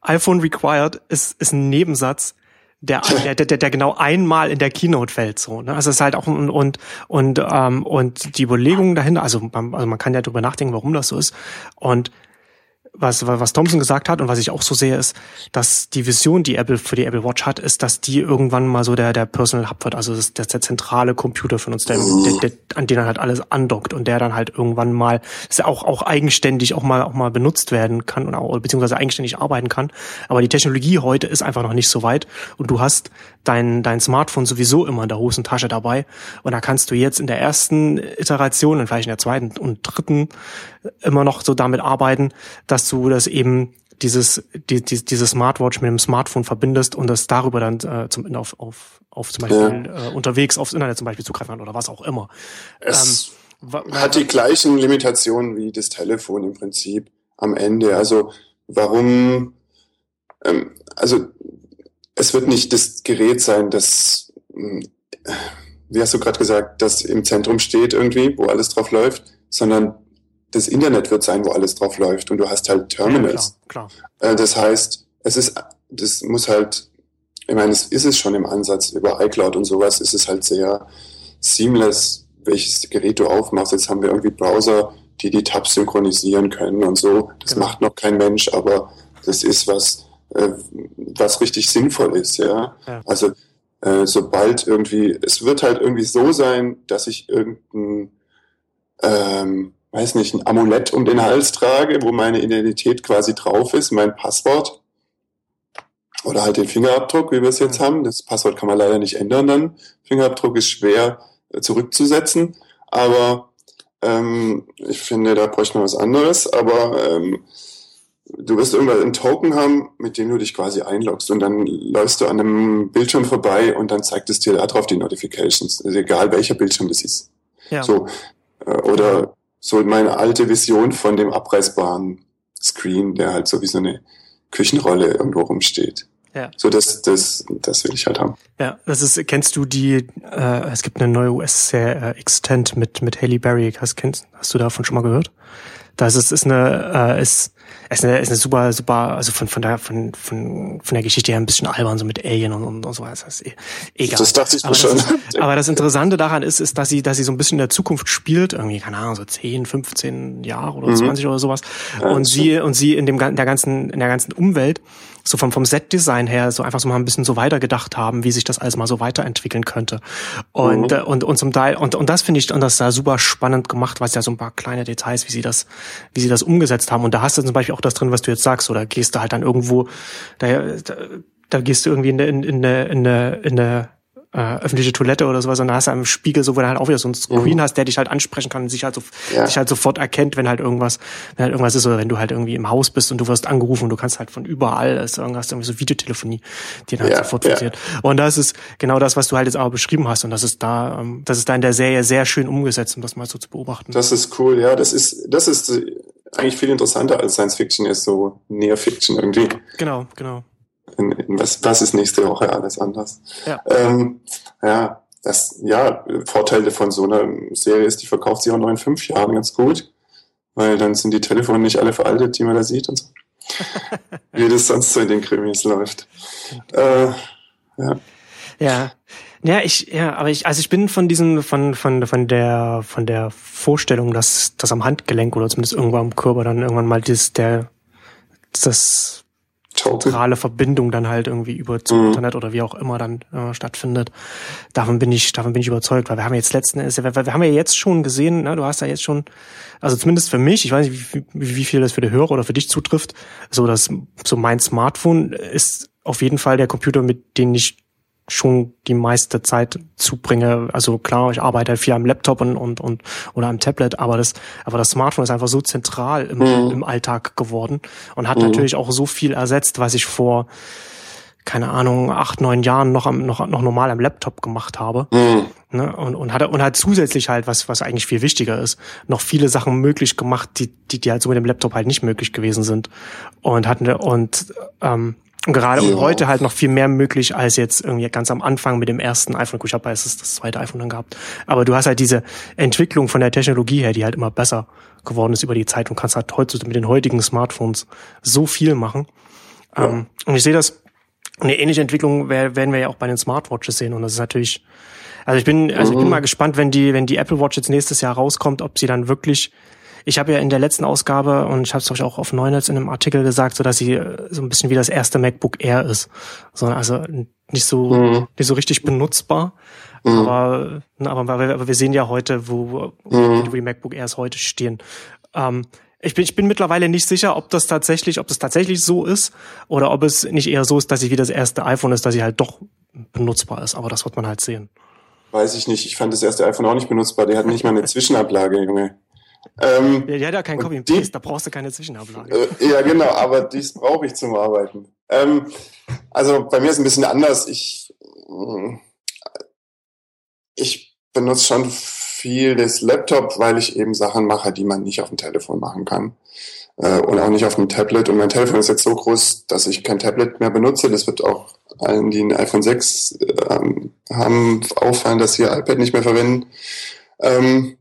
iPhone required ist, ist ein Nebensatz, der, der, der, der genau einmal in der Keynote fällt, so, ne? Also es ist halt auch, und, und, und, ähm, und die Überlegungen dahinter, also man, also man kann ja drüber nachdenken, warum das so ist. Und was, was Thompson gesagt hat und was ich auch so sehe, ist, dass die Vision, die Apple für die Apple Watch hat, ist, dass die irgendwann mal so der, der Personal Hub wird. Also das ist der, der zentrale Computer von uns, der, der, der, an den dann halt alles andockt und der dann halt irgendwann mal, dass er auch, auch eigenständig auch mal, auch mal benutzt werden kann und auch, beziehungsweise eigenständig arbeiten kann. Aber die Technologie heute ist einfach noch nicht so weit und du hast dein, dein Smartphone sowieso immer in der Hosentasche dabei und da kannst du jetzt in der ersten Iteration und vielleicht in der zweiten und dritten immer noch so damit arbeiten, dass du das eben dieses, die, die, diese Smartwatch mit dem Smartphone verbindest und das darüber dann äh, zum, auf, auf, auf zum Beispiel ja. äh, unterwegs aufs Internet zum Beispiel zugreifen kann oder was auch immer. Es ähm, hat die gleichen Limitationen wie das Telefon im Prinzip am Ende. Also warum, ähm, also es wird nicht das Gerät sein, das, hm, wie hast du gerade gesagt, das im Zentrum steht irgendwie, wo alles drauf läuft, sondern das Internet wird sein, wo alles drauf läuft und du hast halt Terminals. Ja, klar, klar. Äh, das heißt, es ist, das muss halt, ich meine, es ist es schon im Ansatz über iCloud und sowas, ist es halt sehr seamless, welches Gerät du aufmachst. Jetzt haben wir irgendwie Browser, die die Tabs synchronisieren können und so. Das genau. macht noch kein Mensch, aber das ist was, äh, was richtig sinnvoll ist, ja. ja. Also äh, sobald irgendwie, es wird halt irgendwie so sein, dass ich irgendein ähm, weiß nicht, ein Amulett um den Hals trage, wo meine Identität quasi drauf ist, mein Passwort. Oder halt den Fingerabdruck, wie wir es jetzt haben. Das Passwort kann man leider nicht ändern dann. Fingerabdruck ist schwer äh, zurückzusetzen. Aber ähm, ich finde, da bräuchte man was anderes. Aber ähm, du wirst irgendwann einen Token haben, mit dem du dich quasi einloggst und dann läufst du an einem Bildschirm vorbei und dann zeigt es dir da drauf die Notifications. Also egal welcher Bildschirm das ist. Ja. So. Äh, oder so meine alte Vision von dem abreißbaren Screen, der halt so wie so eine Küchenrolle irgendwo rumsteht. Ja. So das, das, das will ich halt haben. Ja, das ist, kennst du die, äh, es gibt eine neue US-Serie äh, Extent mit, mit Haley Berry. Hast, kennst, hast du davon schon mal gehört? Das ist, ist eine, äh, ist, ist eine, ist eine super, super, also von, von der, von, von, von der Geschichte her ein bisschen albern, so mit Alien und, und, und so. Das ist eh, egal. Das dachte ich mir aber schon. Das ist, aber das Interessante daran ist, ist, dass sie, dass sie so ein bisschen in der Zukunft spielt, irgendwie, keine Ahnung, so 10, 15 Jahre oder mhm. 20 oder sowas. Ja, und sie, und sie in dem, in der ganzen, in der ganzen Umwelt so vom, vom Set-Design her so einfach so mal ein bisschen so weitergedacht haben, wie sich das alles mal so weiterentwickeln könnte. Und, mhm. Äh, und, und zum Teil, und, und das finde ich, und das da super spannend gemacht, was ja so ein paar kleine Details, wie sie das, wie sie das umgesetzt haben. Und da hast du zum Beispiel auch das drin, was du jetzt sagst, oder gehst du halt dann irgendwo, da, da, da gehst du irgendwie in der, in, in der, in der, in der äh, öffentliche Toilette oder sowas, und da hast du am Spiegel so, wo du halt auch wieder so ein Screen mhm. hast, der dich halt ansprechen kann und sich halt so, ja. dich halt sofort erkennt, wenn halt irgendwas, wenn halt irgendwas ist, oder wenn du halt irgendwie im Haus bist und du wirst angerufen und du kannst halt von überall, ist irgendwas, irgendwie so Videotelefonie, die dann halt ja, sofort funktioniert. Ja. Und das ist genau das, was du halt jetzt auch beschrieben hast, und das ist da, ähm, das ist da in der Serie sehr schön umgesetzt, um das mal so zu beobachten. Das ist cool, ja, das ist, das ist eigentlich viel interessanter als Science Fiction ist, so Near Fiction irgendwie. Genau, genau in, in was, was ist nächste Woche alles anders. Ja. Ähm, ja, das, ja, Vorteile von so einer Serie ist, die verkauft sich auch noch in fünf Jahren ganz gut, weil dann sind die Telefone nicht alle veraltet, die man da sieht und so. Wie das sonst so in den Krimis läuft. Äh, ja. Ja. Ja, ich, ja, aber ich, also ich bin von diesen, von, von, von der, von der Vorstellung, dass, dass am Handgelenk oder zumindest irgendwo am Körper dann irgendwann mal das, der, das zentrale Verbindung dann halt irgendwie über zum mhm. Internet oder wie auch immer dann äh, stattfindet. Davon bin ich, davon bin ich überzeugt, weil wir haben jetzt letzten Endes, wir, wir haben ja jetzt schon gesehen, ne, du hast ja jetzt schon, also zumindest für mich, ich weiß nicht, wie, wie viel das für die Hörer oder für dich zutrifft, so dass so mein Smartphone ist auf jeden Fall der Computer, mit dem ich schon die meiste Zeit zubringe. Also klar, ich arbeite halt viel am Laptop und, und, und oder am Tablet, aber das, aber das Smartphone ist einfach so zentral im, mhm. im Alltag geworden und hat mhm. natürlich auch so viel ersetzt, was ich vor keine Ahnung, acht, neun Jahren noch am, noch, noch normal am Laptop gemacht habe. Mhm. Ne? Und, und hat, und hat zusätzlich halt, was, was eigentlich viel wichtiger ist, noch viele Sachen möglich gemacht, die, die, die halt so mit dem Laptop halt nicht möglich gewesen sind. Und hatten, und, ähm, und gerade ja. und heute halt noch viel mehr möglich als jetzt irgendwie ganz am Anfang mit dem ersten iPhone. Gut, ich habe es das zweite iPhone dann gehabt. Aber du hast halt diese Entwicklung von der Technologie her, die halt immer besser geworden ist über die Zeit und kannst halt heute mit den heutigen Smartphones so viel machen. Ja. Ähm, und ich sehe das, eine ähnliche Entwicklung werden wir ja auch bei den Smartwatches sehen. Und das ist natürlich, also ich bin, also ich bin mhm. mal gespannt, wenn die, wenn die Apple Watch jetzt nächstes Jahr rauskommt, ob sie dann wirklich ich habe ja in der letzten Ausgabe, und ich habe es auch auf Neunetz in einem Artikel gesagt, so dass sie äh, so ein bisschen wie das erste MacBook Air ist. So, also nicht so, mhm. nicht so richtig benutzbar. Mhm. Aber, aber, aber wir sehen ja heute, wo, mhm. wo die MacBook Airs heute stehen. Ähm, ich bin, ich bin mittlerweile nicht sicher, ob das tatsächlich, ob das tatsächlich so ist oder ob es nicht eher so ist, dass sie wie das erste iPhone ist, dass sie halt doch benutzbar ist. Aber das wird man halt sehen. Weiß ich nicht. Ich fand das erste iPhone auch nicht benutzbar. Der hat nicht mal eine Zwischenablage, Junge. Ähm, ja, die hat ja kein Copy Paste, da brauchst du keine Zwischenablage. Äh, ja, genau, aber dies brauche ich zum Arbeiten. Ähm, also bei mir ist es ein bisschen anders. Ich, mm, ich benutze schon viel das Laptop, weil ich eben Sachen mache, die man nicht auf dem Telefon machen kann. Äh, und auch nicht auf dem Tablet. Und mein Telefon ist jetzt so groß, dass ich kein Tablet mehr benutze. Das wird auch allen, die ein iPhone 6 äh, haben, auffallen, dass sie ihr iPad nicht mehr verwenden. Ähm,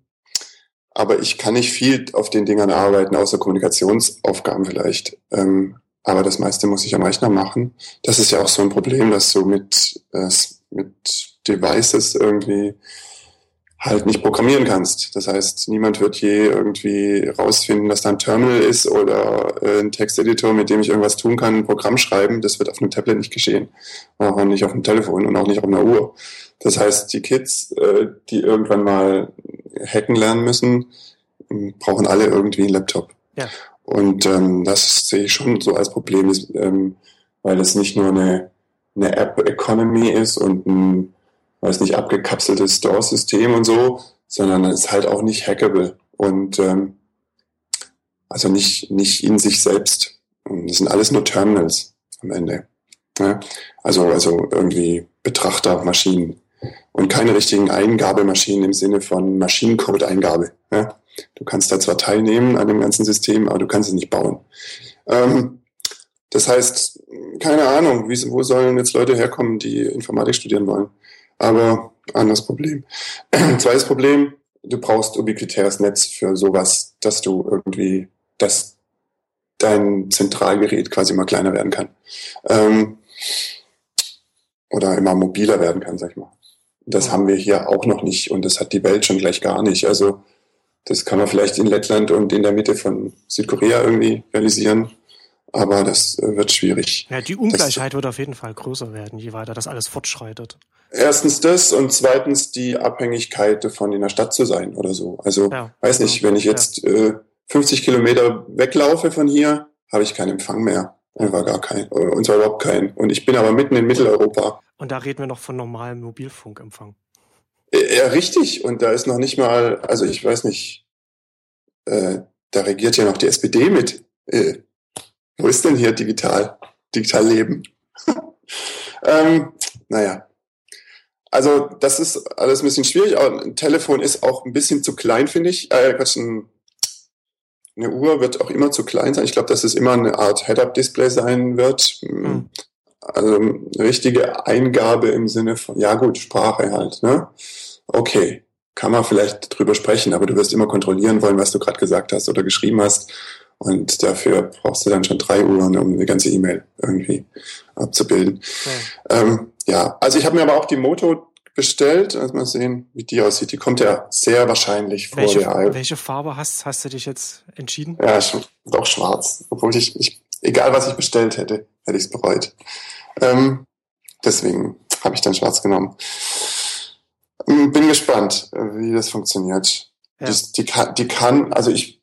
aber ich kann nicht viel auf den Dingern arbeiten, außer Kommunikationsaufgaben vielleicht. Ähm, aber das meiste muss ich am Rechner machen. Das ist ja auch so ein Problem, dass du mit, äh, mit Devices irgendwie halt nicht programmieren kannst. Das heißt, niemand wird je irgendwie rausfinden, dass da ein Terminal ist oder äh, ein Texteditor, mit dem ich irgendwas tun kann, ein Programm schreiben. Das wird auf einem Tablet nicht geschehen. Auch nicht auf einem Telefon und auch nicht auf einer Uhr. Das heißt, die Kids, äh, die irgendwann mal hacken lernen müssen, brauchen alle irgendwie einen Laptop. Ja. Und ähm, das sehe ich schon so als Problem, ähm, weil es nicht nur eine, eine App-Economy ist und ein, weiß nicht, abgekapseltes Store-System und so, sondern es ist halt auch nicht hackable und ähm, also nicht, nicht in sich selbst. Und das sind alles nur Terminals am Ende. Ja? Also, also irgendwie Betrachtermaschinen und keine richtigen Eingabemaschinen im Sinne von Maschinencode-Eingabe. Ja? Du kannst da zwar teilnehmen an dem ganzen System, aber du kannst es nicht bauen. Ähm, das heißt, keine Ahnung, wie, wo sollen jetzt Leute herkommen, die Informatik studieren wollen? Aber anderes Problem. Zweites Problem, du brauchst ubiquitäres Netz für sowas, dass du irgendwie, dass dein Zentralgerät quasi immer kleiner werden kann. Ähm, oder immer mobiler werden kann, sag ich mal. Das haben wir hier auch noch nicht und das hat die Welt schon gleich gar nicht. Also das kann man vielleicht in Lettland und in der Mitte von Südkorea irgendwie realisieren, aber das äh, wird schwierig. Ja, die Ungleichheit das, wird auf jeden Fall größer werden, je weiter das alles fortschreitet. Erstens das und zweitens die Abhängigkeit davon, in der Stadt zu sein oder so. Also ja, weiß nicht, wenn ich jetzt ja. äh, 50 Kilometer weglaufe von hier, habe ich keinen Empfang mehr. Einfach gar keinen. Und zwar überhaupt keinen. Und ich bin aber mitten in Mitteleuropa. Und da reden wir noch von normalem Mobilfunkempfang. Ja, richtig. Und da ist noch nicht mal, also ich weiß nicht, äh, da regiert ja noch die SPD mit. Äh, wo ist denn hier digital? Digital leben? ähm, naja. Also das ist alles ein bisschen schwierig. Aber ein Telefon ist auch ein bisschen zu klein, finde ich. Äh, Quatsch, ein eine Uhr wird auch immer zu klein sein. Ich glaube, dass es immer eine Art Head-Up-Display sein wird. Mhm. Also eine richtige Eingabe im Sinne von, ja gut, Sprache halt. Ne? Okay, kann man vielleicht drüber sprechen, aber du wirst immer kontrollieren wollen, was du gerade gesagt hast oder geschrieben hast. Und dafür brauchst du dann schon drei Uhren, um eine ganze E-Mail irgendwie abzubilden. Ja, ähm, ja. also ich habe mir aber auch die Moto bestellt. Also mal sehen, wie die aussieht. Die kommt ja sehr wahrscheinlich vor welche, der Welche Farbe hast, hast du dich jetzt entschieden? Ja, doch schwarz. Obwohl ich, ich egal was ich bestellt hätte, hätte ich es bereut. Ähm, deswegen habe ich dann schwarz genommen. Ähm, bin gespannt, wie das funktioniert. Ja. Die, die, kann, die kann, also ich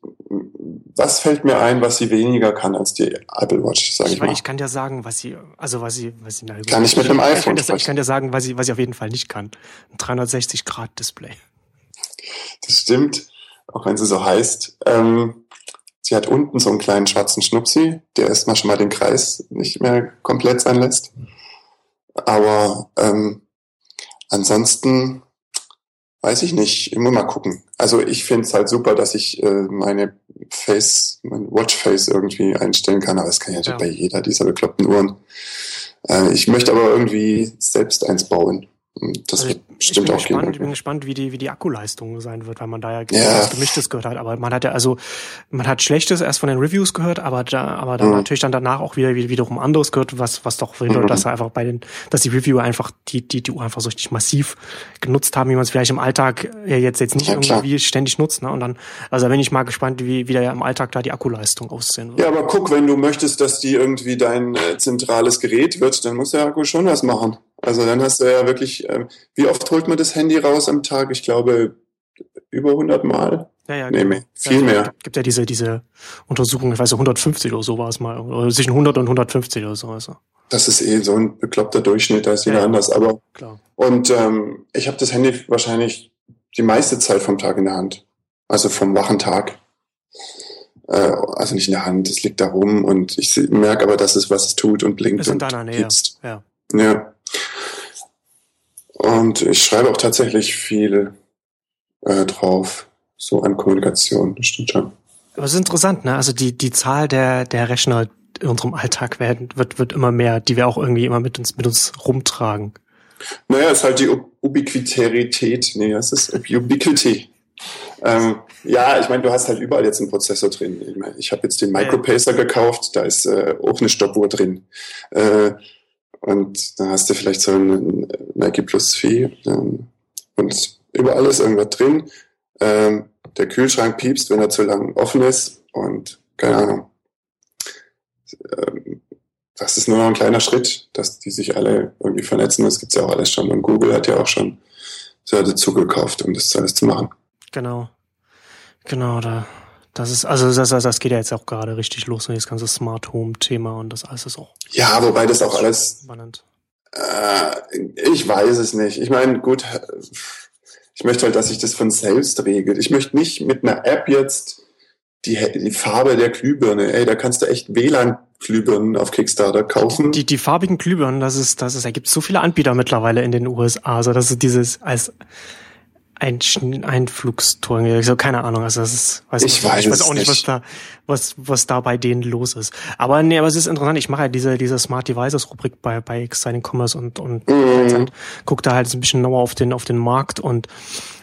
was fällt mir ein, was sie weniger kann als die Apple Watch, sage ich, ich mal. Ich kann dir sagen, was sie, also was sie, was sie na, kann ich mit dem iPhone ich kann, dir, ich kann dir sagen, was sie, was sie auf jeden Fall nicht kann. Ein 360 Grad Display. Das stimmt, auch wenn sie so heißt. Ähm, sie hat unten so einen kleinen schwarzen Schnupsi, der erstmal schon mal den Kreis nicht mehr komplett sein lässt. Aber ähm, ansonsten weiß ich nicht, immer mal gucken. Also ich finde es halt super, dass ich äh, meine Face, mein Watchface irgendwie einstellen kann, aber das kann ich ja, ja. bei jeder dieser bekloppten Uhren. Äh, ich möchte aber irgendwie selbst eins bauen. Das also wird bestimmt auch gespannt, gehen. Ich bin gespannt, wie die, wie die Akkuleistung sein wird, weil man da ja, ja. Gemischtes gehört hat. Aber man hat ja also, man hat Schlechtes erst von den Reviews gehört, aber da, aber dann mhm. natürlich dann danach auch wieder, wiederum anderes gehört, was, was doch bedeutet, mhm. dass er einfach bei den, dass die Reviewer einfach die, die, die Uhr einfach so richtig massiv genutzt haben, wie man es vielleicht im Alltag jetzt, jetzt nicht ja, irgendwie klar. ständig nutzt, ne? Und dann, also da bin ich mal gespannt, wie, wie da ja im Alltag da die Akkuleistung aussehen wird. Ja, aber guck, wenn du möchtest, dass die irgendwie dein äh, zentrales Gerät wird, dann muss der Akku schon was machen. Also dann hast du ja wirklich, äh, wie oft holt man das Handy raus am Tag? Ich glaube, über 100 Mal. Ja, ja, nee, genau. viel ja, mehr. Gibt, gibt ja diese, diese Untersuchung, ich weiß nicht, 150 oder so war es mal. Oder zwischen 100 und 150 oder so. Also. Das ist eh so ein bekloppter Durchschnitt, da ist jeder ja, anders. Aber klar. Und ähm, ich habe das Handy wahrscheinlich die meiste Zeit vom Tag in der Hand. Also vom wachen Tag. Äh, also nicht in der Hand, es liegt da rum und ich merke aber, dass es was tut und blinkt. Ist in deiner Nähe. Ja. Ja. Und ich schreibe auch tatsächlich viel äh, drauf, so an Kommunikation, das stimmt schon. Aber es ist interessant, ne? Also die, die Zahl der, der Rechner in unserem Alltag werden, wird, wird immer mehr, die wir auch irgendwie immer mit uns, mit uns rumtragen. Naja, es ist halt die Ubiquitarität. Nee, es ist Ubiquity. Ähm, ja, ich meine, du hast halt überall jetzt einen Prozessor drin. Ich, mein, ich habe jetzt den Micropacer gekauft, da ist äh, auch eine Stoppuhr drin. Äh, und dann hast du vielleicht so ein Nike Plus Fee ähm, und überall ist irgendwas drin. Ähm, der Kühlschrank piepst, wenn er zu lang offen ist und keine Ahnung. Ähm, das ist nur noch ein kleiner Schritt, dass die sich alle irgendwie vernetzen. Das gibt's ja auch alles schon. Und Google hat ja auch schon so dazu gekauft, um das alles zu machen. Genau. Genau, da das ist, also das, das geht ja jetzt auch gerade richtig los, das ganze Smart Home Thema und das alles ist auch. Ja, wobei das auch alles. Spannend. Äh, ich weiß es nicht. Ich meine, gut, ich möchte halt, dass sich das von selbst regelt. Ich möchte nicht mit einer App jetzt die, die Farbe der Glühbirne, ey, da kannst du echt WLAN-Glühbirnen auf Kickstarter kaufen. Die, die, die farbigen Glühbirnen, das ist, das ist, da gibt so viele Anbieter mittlerweile in den USA, also das ist dieses, als, ein Einflugstor. So, keine Ahnung. Also das ist, weiß ich, weiß, ich weiß auch nicht, was da, was, was da bei denen los ist. Aber nee, aber es ist interessant. Ich mache halt diese, diese Smart Devices Rubrik bei, bei Exciting Commerce und, und mm. gucke da halt so ein bisschen genauer auf den, auf den Markt und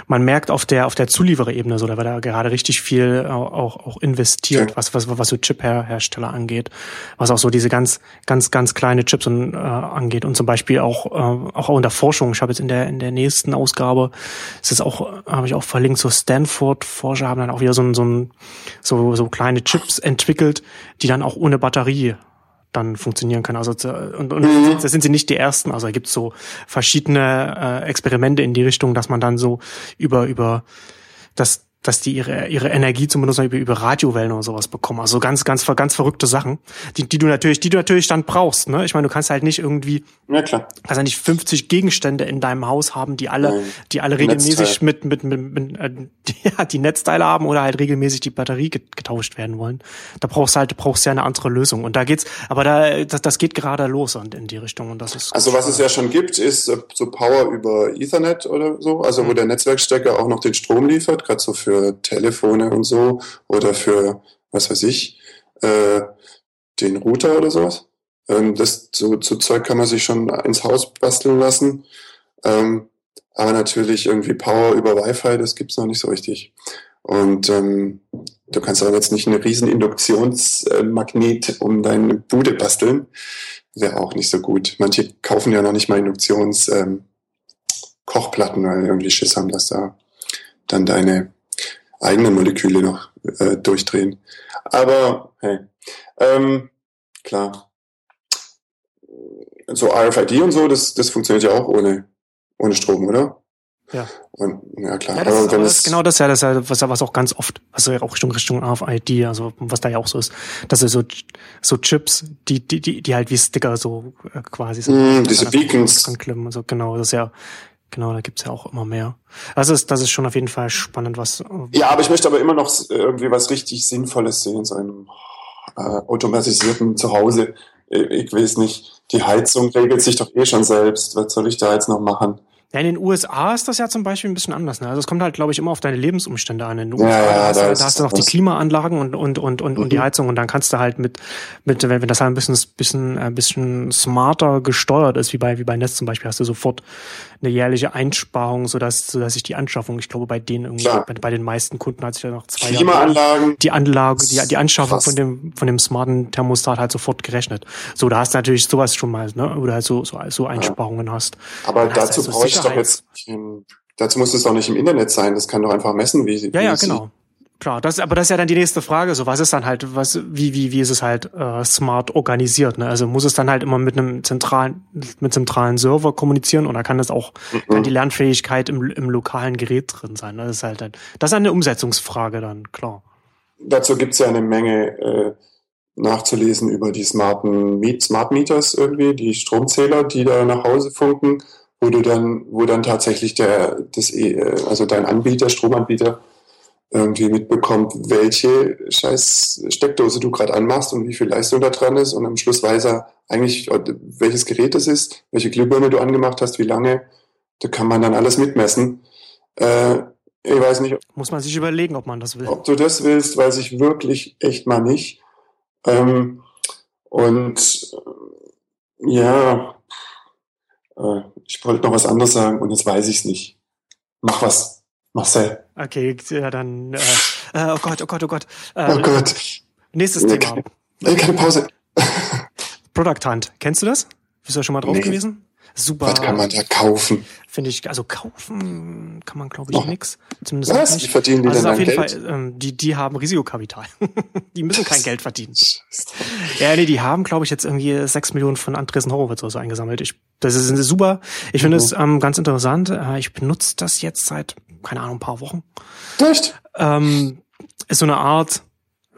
man merkt auf der auf der Zuliefererebene so, da wird da gerade richtig viel auch auch investiert, ja. was was was so Chip-Hersteller angeht, was auch so diese ganz ganz ganz kleine Chips und, äh, angeht und zum Beispiel auch äh, auch in der Forschung. Ich habe jetzt in der in der nächsten Ausgabe ist es auch habe ich auch verlinkt so Stanford Forscher haben dann auch wieder so so so so kleine Chips entwickelt, die dann auch ohne Batterie dann funktionieren kann. Also und, und mhm. das sind sie nicht die ersten. Also da gibt es so verschiedene äh, Experimente in die Richtung, dass man dann so über über das dass die ihre, ihre Energie zum Benutzen über, über Radiowellen oder sowas bekommen. Also ganz, ganz, ganz verrückte Sachen, die, die du natürlich, die du natürlich dann brauchst. Ne? Ich meine, du kannst halt nicht irgendwie, ja klar, kannst ja nicht 50 Gegenstände in deinem Haus haben, die alle, Nein. die alle regelmäßig mit, mit, mit, mit äh, die, ja, die Netzteile haben oder halt regelmäßig die Batterie getauscht werden wollen. Da brauchst du halt, brauchst ja eine andere Lösung. Und da geht's, aber da, das, das geht gerade los und in die Richtung und das ist. Also was es ja schon gibt, ist äh, so Power über Ethernet oder so, also mhm. wo der Netzwerkstecker auch noch den Strom liefert, gerade so für für Telefone und so oder für, was weiß ich, äh, den Router oder sowas. Ähm, das so, so Zeug kann man sich schon ins Haus basteln lassen. Ähm, aber natürlich irgendwie Power über Wi-Fi, das gibt's noch nicht so richtig. Und ähm, du kannst aber jetzt nicht einen riesen Induktionsmagnet um deine Bude basteln. Wäre auch nicht so gut. Manche kaufen ja noch nicht mal Induktions ähm, weil irgendwie Schiss haben, dass da dann deine eigene Moleküle noch äh, durchdrehen. Aber hey, ähm, klar. So RFID und so, das, das funktioniert ja auch ohne, ohne Strom, oder? Ja. Und, ja klar. Ja, das, aber wenn das, genau das ja, das ja, was, was auch ganz oft, also ja auch Richtung Richtung RFID, also was da ja auch so ist, dass ist so so Chips, die die die, die halt wie Sticker so äh, quasi sind. Mm, diese Beacons. So, genau, das ist ja Genau, da gibt's ja auch immer mehr. Also das ist, das ist schon auf jeden Fall spannend, was. Ja, aber ich möchte aber immer noch irgendwie was richtig Sinnvolles sehen, so einem äh, automatisierten Zuhause. Ich weiß nicht, die Heizung regelt sich doch eh schon selbst. Was soll ich da jetzt noch machen? Ja, in den USA ist das ja zum Beispiel ein bisschen anders. Ne? Also es kommt halt, glaube ich, immer auf deine Lebensumstände an. In den USA ja, ja, da, hast, da hast du noch die Klimaanlagen und und und und, mhm. und die mhm. Heizung und dann kannst du halt mit mit wenn, wenn das halt ein bisschen bisschen ein bisschen smarter gesteuert ist, wie bei wie bei Netz zum Beispiel, hast du sofort eine jährliche Einsparung, sodass sodass sich die Anschaffung, ich glaube, bei denen irgendwie bei, bei, den meisten Kunden hat sich ja noch zwei Klimaanlagen, die Anlage, die die Anschaffung von dem von dem smarten Thermostat halt sofort gerechnet. So, da hast du natürlich sowas schon mal, ne? Oder halt so so, so Einsparungen ja. hast. Aber dazu halt so brauche ich doch jetzt, dazu muss es auch nicht im Internet sein, das kann doch einfach messen, wie sie. Ja, ja, genau. Klar, das, aber das ist ja dann die nächste Frage. So, was ist dann halt, was, wie, wie, wie ist es halt äh, smart organisiert? Ne? Also muss es dann halt immer mit einem zentralen, mit zentralen Server kommunizieren oder kann das auch, mhm. kann die Lernfähigkeit im, im lokalen Gerät drin sein? Ne? Das ist halt, dann, das ist eine Umsetzungsfrage dann, klar. Dazu gibt's ja eine Menge äh, nachzulesen über die smarten Smart Meters irgendwie, die Stromzähler, die da nach Hause funken wo du dann, wo dann tatsächlich der, das, äh, also dein Anbieter, Stromanbieter, irgendwie mitbekommt, welche scheiß Steckdose du gerade anmachst und wie viel Leistung da dran ist und am Schluss weiß er eigentlich, welches Gerät es ist, welche Glühbirne du angemacht hast, wie lange. Da kann man dann alles mitmessen. Äh, ich weiß nicht. Muss man sich überlegen, ob man das will. Ob du das willst, weiß ich wirklich echt mal nicht. Ähm, und ja, äh, ich wollte noch was anderes sagen und jetzt weiß ich es nicht. Mach was, Marcel. Okay, ja dann. Äh, äh, oh Gott, oh Gott, oh Gott. Äh, oh Gott. Nächstes Thema. Keine, keine Pause. Product Hunt. Kennst du das? Bist du da schon mal drauf nee. gewesen? Super. Was kann man da kaufen? Finde ich, also kaufen kann man, glaube ich, oh. nix. Zumindest Was? Nicht. Wie verdienen die also denn auf jeden Geld? Fall, ähm, die, die haben Risikokapital. die müssen kein Geld verdienen. ja, nee, die haben, glaube ich, jetzt irgendwie sechs Millionen von Andresen Horowitz oder so eingesammelt. Ich, das ist super. Ich finde mhm. es ähm, ganz interessant. Äh, ich benutze das jetzt seit, keine Ahnung, ein paar Wochen. Echt? Ähm, ist so eine Art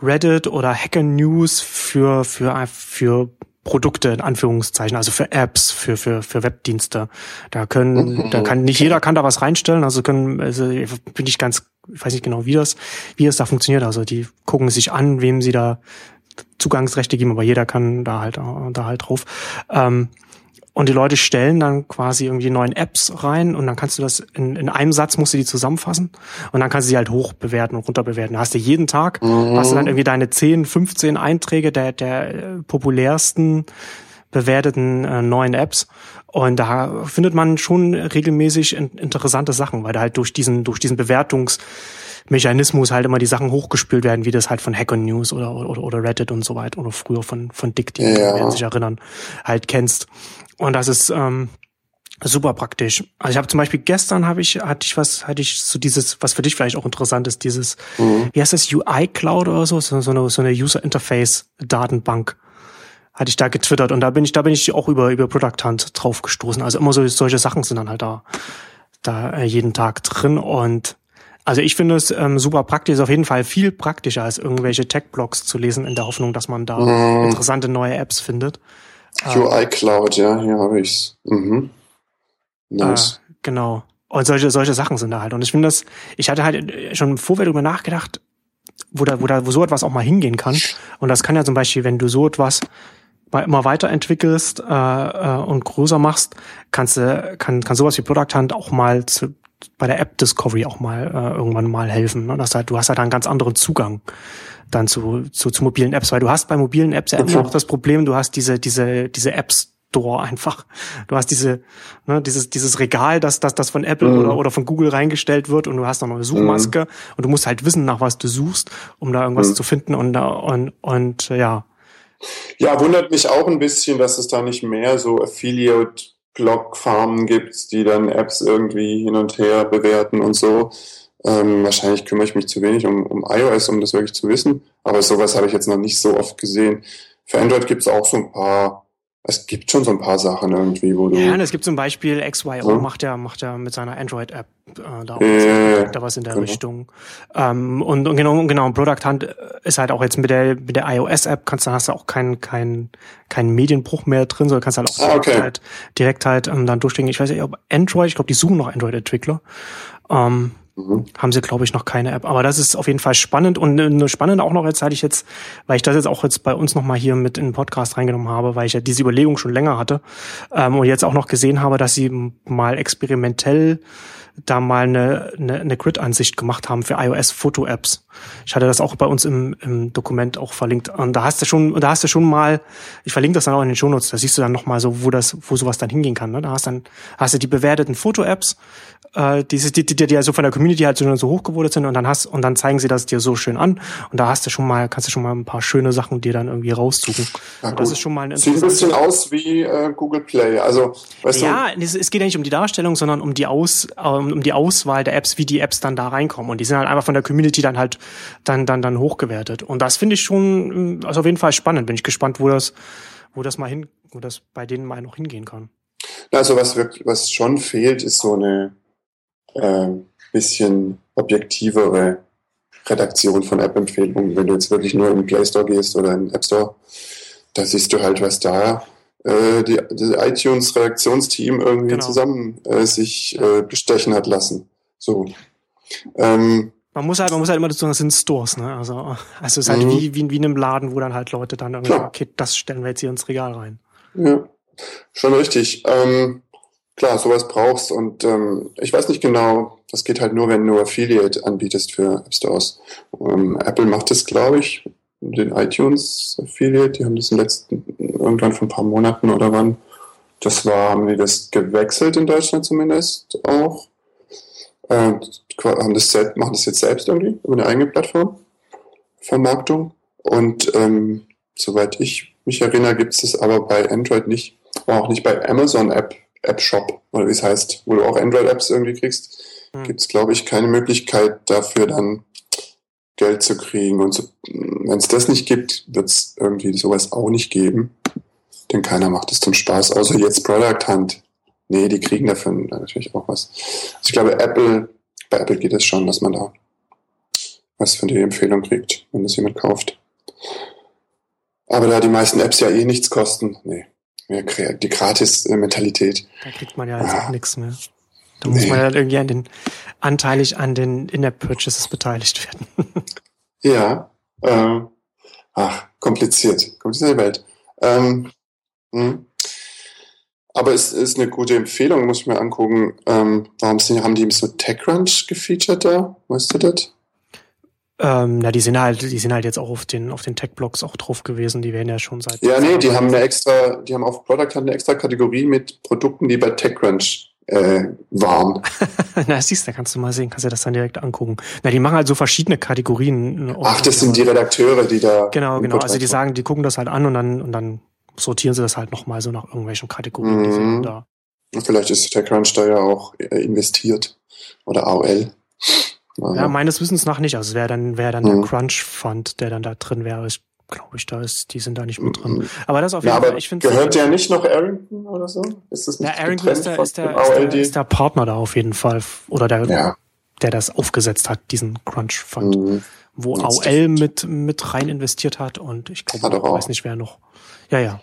Reddit oder Hacker News für, für, für Produkte in Anführungszeichen, also für Apps, für für für Webdienste. Da können, mhm. da kann nicht jeder kann da was reinstellen. Also können, also bin ich ganz, ich weiß nicht genau, wie das, wie es da funktioniert. Also die gucken sich an, wem sie da Zugangsrechte geben, aber jeder kann da halt da halt drauf. Ähm, und die Leute stellen dann quasi irgendwie neuen Apps rein und dann kannst du das in, in einem Satz musst du die zusammenfassen und dann kannst du sie halt hoch bewerten und runter bewerten. Da hast du jeden Tag, mhm. hast du dann irgendwie deine 10, 15 Einträge der, der äh, populärsten bewerteten äh, neuen Apps. Und da findet man schon regelmäßig in, interessante Sachen, weil da halt durch diesen, durch diesen Bewertungsmechanismus halt immer die Sachen hochgespült werden, wie das halt von Hacker News oder, oder, oder Reddit und so weiter oder früher von, von Dick, die ja. werden sich erinnern, halt kennst. Und das ist, ähm, super praktisch. Also ich habe zum Beispiel gestern habe ich hatte ich was hatte ich so dieses was für dich vielleicht auch interessant ist dieses mhm. wie heißt das UI Cloud oder so so, so eine so eine User Interface Datenbank hatte ich da getwittert und da bin ich da bin ich auch über über Product Hunt drauf gestoßen. Also immer so solche Sachen sind dann halt da da äh, jeden Tag drin und also ich finde es ähm, super praktisch, ist auf jeden Fall viel praktischer als irgendwelche Tech-Blogs zu lesen in der Hoffnung, dass man da mhm. interessante neue Apps findet. UI Cloud, ja, hier habe ich's. Mhm. Nice. Äh, genau. Und solche, solche Sachen sind da halt. Und ich finde das, ich hatte halt schon im Vorfeld darüber nachgedacht, wo da, wo da, wo so etwas auch mal hingehen kann. Und das kann ja zum Beispiel, wenn du so etwas immer weiterentwickelst äh, äh, und größer machst, kannst du, kann, kann sowas wie Product Hunt auch mal zu, bei der App Discovery auch mal äh, irgendwann mal helfen. Ne? Das halt, du hast halt einen ganz anderen Zugang dann zu, zu, zu mobilen Apps, weil du hast bei mobilen Apps ja immer noch das Problem, du hast diese, diese, diese Apps Store einfach. Du hast diese, ne, dieses, dieses Regal, das, das, das von Apple mhm. oder, oder von Google reingestellt wird und du hast noch eine Suchmaske mhm. und du musst halt wissen, nach was du suchst, um da irgendwas mhm. zu finden und, und, und ja. Ja, wundert mich auch ein bisschen, dass es da nicht mehr so Affiliate-Blog-Farmen gibt, die dann Apps irgendwie hin und her bewerten und so. Ähm, wahrscheinlich kümmere ich mich zu wenig um, um iOS, um das wirklich zu wissen. Aber sowas habe ich jetzt noch nicht so oft gesehen. Für Android gibt es auch so ein paar es gibt schon so ein paar Sachen irgendwie, wo du. Ja, und es gibt zum Beispiel XYO, ja. macht ja, macht ja mit seiner Android-App äh, da, äh, da was in der genau. Richtung. Ähm, und, und genau, genau, Product Hunt ist halt auch jetzt mit der, mit der iOS-App, kannst du hast du auch keinen keinen keinen Medienbruch mehr drin, sondern kannst halt auch ah, okay. halt, direkt halt ähm, dann durchgehen. Ich weiß nicht, ob Android, ich glaube, die suchen noch Android-Entwickler. Ähm, Mhm. Haben sie, glaube ich, noch keine App. Aber das ist auf jeden Fall spannend und eine spannende auch noch jetzt hatte ich jetzt, weil ich das jetzt auch jetzt bei uns nochmal hier mit in den Podcast reingenommen habe, weil ich ja diese Überlegung schon länger hatte ähm, und jetzt auch noch gesehen habe, dass sie mal experimentell da mal eine, eine, eine Grid-Ansicht gemacht haben für iOS-Foto-Apps. Ich hatte das auch bei uns im, im Dokument auch verlinkt. Und da hast du schon, da hast du schon mal, ich verlinke das dann auch in den Shownotes, da siehst du dann nochmal so, wo das, wo sowas dann hingehen kann. Ne? Da hast dann, hast du die bewerteten Foto-Apps, äh, diese, die, die, die ja so von der Community halt so, so hochgewotet sind und dann hast, und dann zeigen sie das dir so schön an. Und da hast du schon mal, kannst du schon mal ein paar schöne Sachen dir dann irgendwie raussuchen. Ja, das ist schon mal ein Sieht ein bisschen aus wie äh, Google Play. Also, weißt ja, du, es, es geht ja nicht um die Darstellung, sondern um die Aus, um, um die Auswahl der Apps, wie die Apps dann da reinkommen. Und die sind halt einfach von der Community dann halt dann, dann, dann hochgewertet. Und das finde ich schon, also auf jeden Fall spannend. Bin ich gespannt, wo das, wo das mal hin, wo das bei denen mal noch hingehen kann. Also was wirklich, was schon fehlt, ist so eine äh, bisschen objektivere Redaktion von App-Empfehlungen. Wenn du jetzt wirklich nur in den Play Store gehst oder in den App Store, da siehst du halt, was da äh, die, die iTunes-Redaktionsteam irgendwie genau. zusammen äh, sich äh, bestechen hat lassen. So. Ähm, man muss halt, man muss halt immer dazu sagen, das sind Stores, ne? Also, also es ist halt mhm. wie, wie, wie in einem Laden, wo dann halt Leute dann irgendwie, Klar. okay, das stellen wir jetzt hier ins Regal rein. Ja, schon richtig. Ähm, klar, sowas brauchst und ähm, ich weiß nicht genau, das geht halt nur, wenn du Affiliate anbietest für App Stores. Ähm, Apple macht das, glaube ich, den iTunes Affiliate, die haben das im letzten, irgendwann vor ein paar Monaten oder wann. Das war, haben die das gewechselt in Deutschland zumindest auch. Äh, haben das selbst, machen das jetzt selbst irgendwie über eine eigene Plattform, Vermarktung. Und ähm, soweit ich mich erinnere, gibt es das aber bei Android nicht, auch nicht bei Amazon App, App Shop, oder wie es heißt, wo du auch Android-Apps irgendwie kriegst, hm. gibt es, glaube ich, keine Möglichkeit dafür dann Geld zu kriegen. Und so, wenn es das nicht gibt, wird es irgendwie sowas auch nicht geben. Denn keiner macht es zum Spaß, außer jetzt Product Hunt. Nee, die kriegen dafür natürlich auch was. Also ich glaube, Apple, bei Apple geht es schon, dass man da was von der Empfehlung kriegt, wenn das jemand kauft. Aber da die meisten Apps ja eh nichts kosten, nee, die Gratis-Mentalität. Da kriegt man ja jetzt ah. auch nichts mehr. Da muss nee. man ja irgendwie an den, anteilig an den In-App-Purchases beteiligt werden. ja, ähm, ach, kompliziert, komplizierte Welt. Ähm, hm. Aber es ist eine gute Empfehlung, muss ich mir angucken. Ähm, warum sind, haben die so TechCrunch gefeatured da? Weißt du das? Ähm, na, die sind halt, die sind halt jetzt auch auf den, auf den Tech-Blogs auch drauf gewesen. Die werden ja schon seit. Ja, nee, die haben eine extra, die haben auf Product eine extra Kategorie mit Produkten, die bei TechCrunch äh, waren. na, siehst du, kannst du mal sehen, kannst du das dann direkt angucken. Na, die machen halt so verschiedene Kategorien. Ach, das sind die Redakteure, die da. Genau, genau. Also die sagen, die gucken das halt an und dann, und dann sortieren sie das halt nochmal so nach irgendwelchen Kategorien, die Mhm. sind da. Vielleicht ist TechCrunch da ja auch äh, investiert. Oder AOL. Ja, meines Wissens nach nicht. Also es wäre dann, wäre dann Mhm. der Crunch Fund, der dann da drin wäre. Ich glaube ich, da ist, die sind da nicht mit drin. Mhm. Aber das auf Ja, jeden aber Fall, ich finde gehört der nicht noch Arrington oder so? Ist das nicht Ja, Arrington ist der, ist, der, dem ist, der, ist der Partner da auf jeden Fall. Oder der, Ja. der das aufgesetzt hat, diesen Crunch Fund. Mhm. Wo Ja, das AOL mit, mit rein investiert hat und ich glaube, ich weiß nicht wer noch. Ja, ja.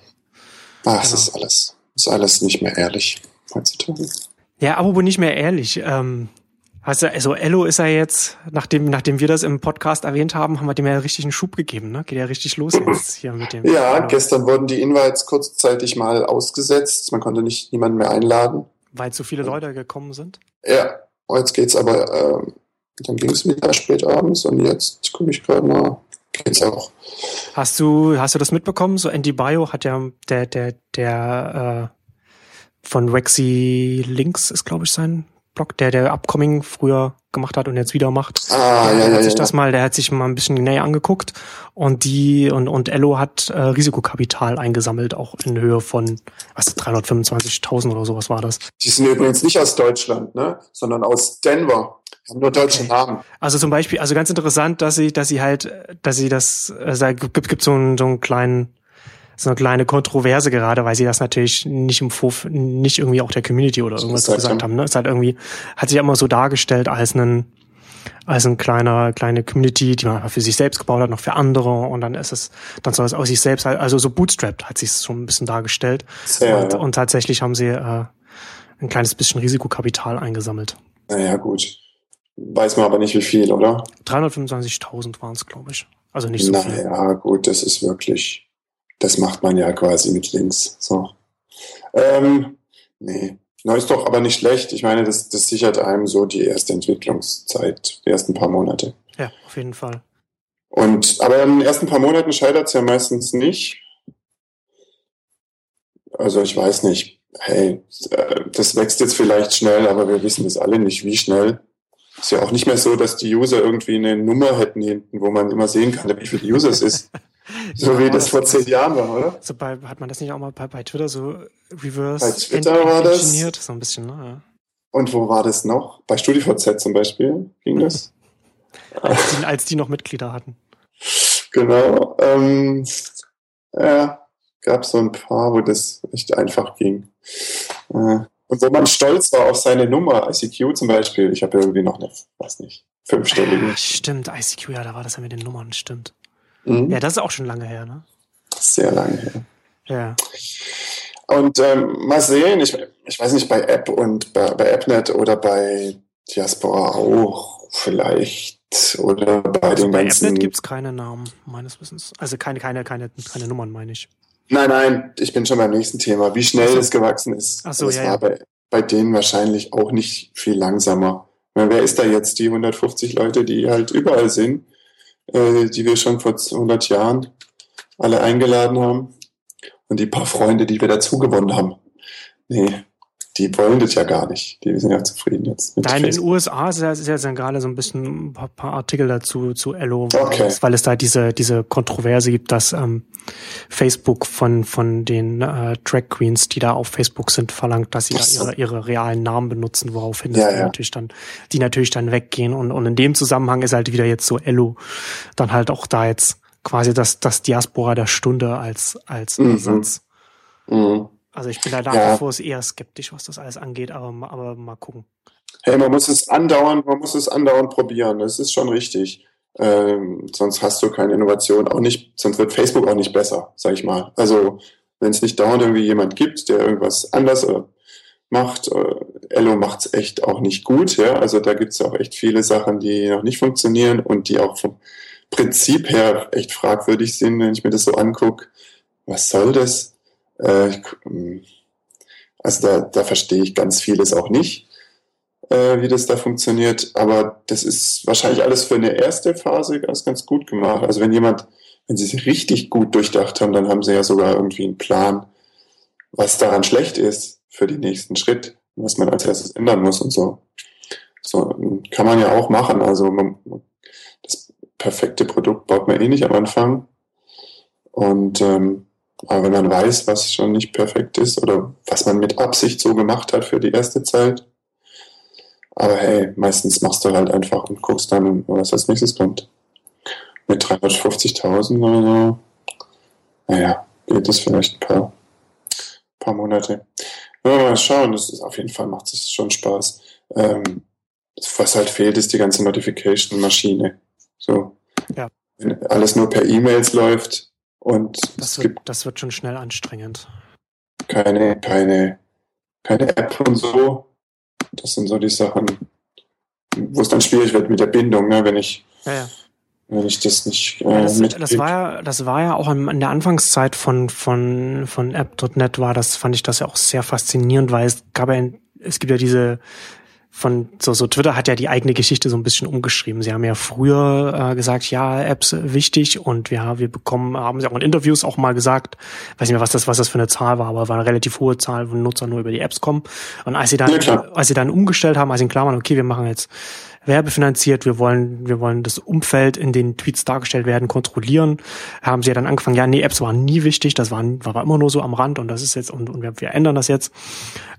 Ach, es Genau. ist alles, ist alles nicht mehr ehrlich heutzutage. Ja, aber wohl nicht mehr ehrlich. Ähm, hast du, also Ello ist ja jetzt, nachdem, nachdem wir das im Podcast erwähnt haben, haben wir dem ja richtig einen Schub gegeben, ne? Geht ja richtig los jetzt hier mit dem. Ja, Ello. gestern wurden die Invites kurzzeitig mal ausgesetzt. Man konnte nicht niemanden mehr einladen. Weil zu viele Leute gekommen sind. Ja, jetzt geht's aber, ähm, dann ging's wieder spät abends und jetzt gucke ich gerade mal, geht's auch. Hast du, hast du das mitbekommen? So Andy Bio hat ja der, der, der äh, von Rexy Links ist, glaube ich, sein Blog, der der Upcoming früher gemacht hat und jetzt wieder macht. Ah, der ja, hat ja, sich ja. das mal, der hat sich mal ein bisschen näher angeguckt und die und und Ello hat äh, Risikokapital eingesammelt, auch in Höhe von was 325.000 oder sowas war das. Die sind übrigens nicht aus Deutschland, ne, sondern aus Denver. Haben nur deutsche Okay. Namen. Also zum Beispiel, also ganz interessant, dass sie, dass sie halt, dass sie das, also da gibt, gibt so einen, so einen kleinen, so eine kleine Kontroverse gerade, weil sie das natürlich nicht im Vorf nicht irgendwie auch der Community oder irgendwas Gesagt gesagt haben. haben. Ne? Es ist halt irgendwie, hat sich immer so dargestellt als ein, als ein kleiner, kleine Community, die man für sich selbst gebaut hat, noch für andere und dann ist es, dann soll es aus sich selbst halt, also so bootstrapped hat sich schon ein bisschen dargestellt. Sehr, und, ja. und tatsächlich haben sie äh, ein kleines bisschen Risikokapital eingesammelt. Naja, gut. Weiß man aber nicht wie viel, oder? 325.000 waren es, glaube ich. Also nicht so viel. naja, gut, das ist wirklich, das macht man ja quasi mit links. So. Ähm, nee. Na, ist doch aber nicht schlecht. Ich meine, das, das sichert einem so die erste Entwicklungszeit, die ersten paar Monate. Ja, auf jeden Fall. Und, aber in den ersten paar Monaten scheitert es ja meistens nicht. Also ich weiß nicht, hey, äh, das wächst jetzt vielleicht schnell, aber wir wissen das alle nicht, wie schnell. Ist ja auch nicht mehr so, dass die User irgendwie eine Nummer hätten hinten, wo man immer sehen kann, wie viele User es ist. So Ja, wie das das- vor zehn Jahren war, oder? So bei, hat man das nicht auch mal bei, bei Twitter so reverse Bei Twitter war das-? So ein bisschen, ne? Und wo war das noch? Bei StudiVZ zum Beispiel ging das. Ja. Als, die, als die noch Mitglieder hatten. Genau. Ähm, ja, gab so ein paar, wo das echt einfach ging. Äh, und wo man stolz war auf seine Nummer, ICQ zum Beispiel. Ich habe irgendwie noch eine, weiß nicht, fünfstellige. Ah, stimmt, ICQ, ja, da war das ja mit den Nummern, stimmt. Mhm. Ja, das ist auch schon lange her, ne? Sehr lange her. Ja. Und ähm, mal sehen, ich, ich weiß nicht, bei App und bei, bei AppNet oder bei Diaspora auch vielleicht oder bei Also den bei ganzen. AppNet gibt's keine Namen, meines Wissens. Also keine, keine, keine, keine Nummern, meine ich. Nein, nein, ich bin schon beim nächsten Thema. Wie schnell so. es gewachsen ist. Ach so, das ja, war ja. Bei, bei denen wahrscheinlich auch nicht viel langsamer. Meine, wer ist da jetzt die 150 Leute, die halt überall sind, äh, die wir schon vor 100 Jahren alle eingeladen haben und die paar Freunde, die wir dazu gewonnen haben? Nee, die wollen das ja gar nicht. Die sind ja zufrieden jetzt. Mit Da in den. USA ist ja, ist ja dann gerade so ein bisschen ein paar, paar Artikel dazu zu Ello, Okay. weil, es, da diese, diese Kontroverse gibt, dass ähm, Facebook von, von den äh, Drag Queens, die da auf Facebook sind, verlangt, dass sie da ihre, ihre realen Namen benutzen, woraufhin Ja, ja. natürlich dann, die natürlich dann weggehen. Und, und in dem Zusammenhang ist halt wieder jetzt so Ello dann halt auch da jetzt quasi das, das Diaspora der Stunde als, als Mhm. Ersatz. Mhm. Also ich bin da nach Ja. wie vor eher skeptisch, was das alles angeht, aber, aber mal gucken. Hey, man muss es andauernd, man muss es andauernd probieren. Das ist schon richtig. Ähm, sonst hast du keine Innovation, auch nicht, sonst wird Facebook auch nicht besser, sag ich mal. Also wenn es nicht dauernd irgendwie jemand gibt, der irgendwas anders äh, macht, äh, Ello macht's echt auch nicht gut, ja. Also da gibt's ja auch echt viele Sachen, die noch nicht funktionieren und die auch vom Prinzip her echt fragwürdig sind, wenn ich mir das so angucke. Was soll das? Äh, ähm, also da, da verstehe ich ganz vieles auch nicht. äh, wie das da funktioniert. Aber das ist wahrscheinlich alles für eine erste Phase ganz, ganz gut gemacht. Also wenn jemand, wenn sie sich richtig gut durchdacht haben, dann haben sie ja sogar irgendwie einen Plan, was daran schlecht ist für den nächsten Schritt, was man als erstes ändern muss und so. So kann man ja auch machen. Also man, das perfekte Produkt baut man eh nicht am Anfang. Und ähm, aber wenn man weiß, was schon nicht perfekt ist oder was man mit Absicht so gemacht hat für die erste Zeit, aber hey, meistens machst du halt einfach und guckst dann, was als nächstes kommt. Mit 350.000 oder so, naja, geht es vielleicht ein paar, paar Monate. Ja, mal schauen, das ist auf jeden Fall macht es schon Spaß. Ähm, was halt fehlt, ist die ganze Notification-Maschine. So. Ja. Wenn alles nur per E-Mails läuft und das es wird, gibt das wird schon schnell anstrengend. keine, keine, keine App und so. Das sind so die Sachen, wo es dann schwierig wird mit der Bindung, ne? wenn ich, Ja, ja. wenn ich das nicht äh, Ja, das, das war ja, das war ja auch in, der Anfangszeit von von von App.net war das fand ich das ja auch sehr faszinierend, weil es gab ja es gibt ja diese von so so Twitter hat ja die eigene Geschichte so ein bisschen umgeschrieben. Sie haben ja früher äh, gesagt, ja Apps wichtig und ja wir bekommen haben sie auch in Interviews auch mal gesagt, weiß nicht mehr was das was das für eine Zahl war, aber war eine relativ hohe Zahl, wo Nutzer nur über die Apps kommen. Und als sie dann Ja, als sie dann umgestellt haben, als ihnen klar war, okay wir machen jetzt werbefinanziert, wir wollen, wir wollen das Umfeld, in den Tweets dargestellt werden, kontrollieren. Haben sie ja dann angefangen, ja, nee, Apps waren nie wichtig, das war, war immer nur so am Rand und das ist jetzt, und, und wir, wir ändern das jetzt.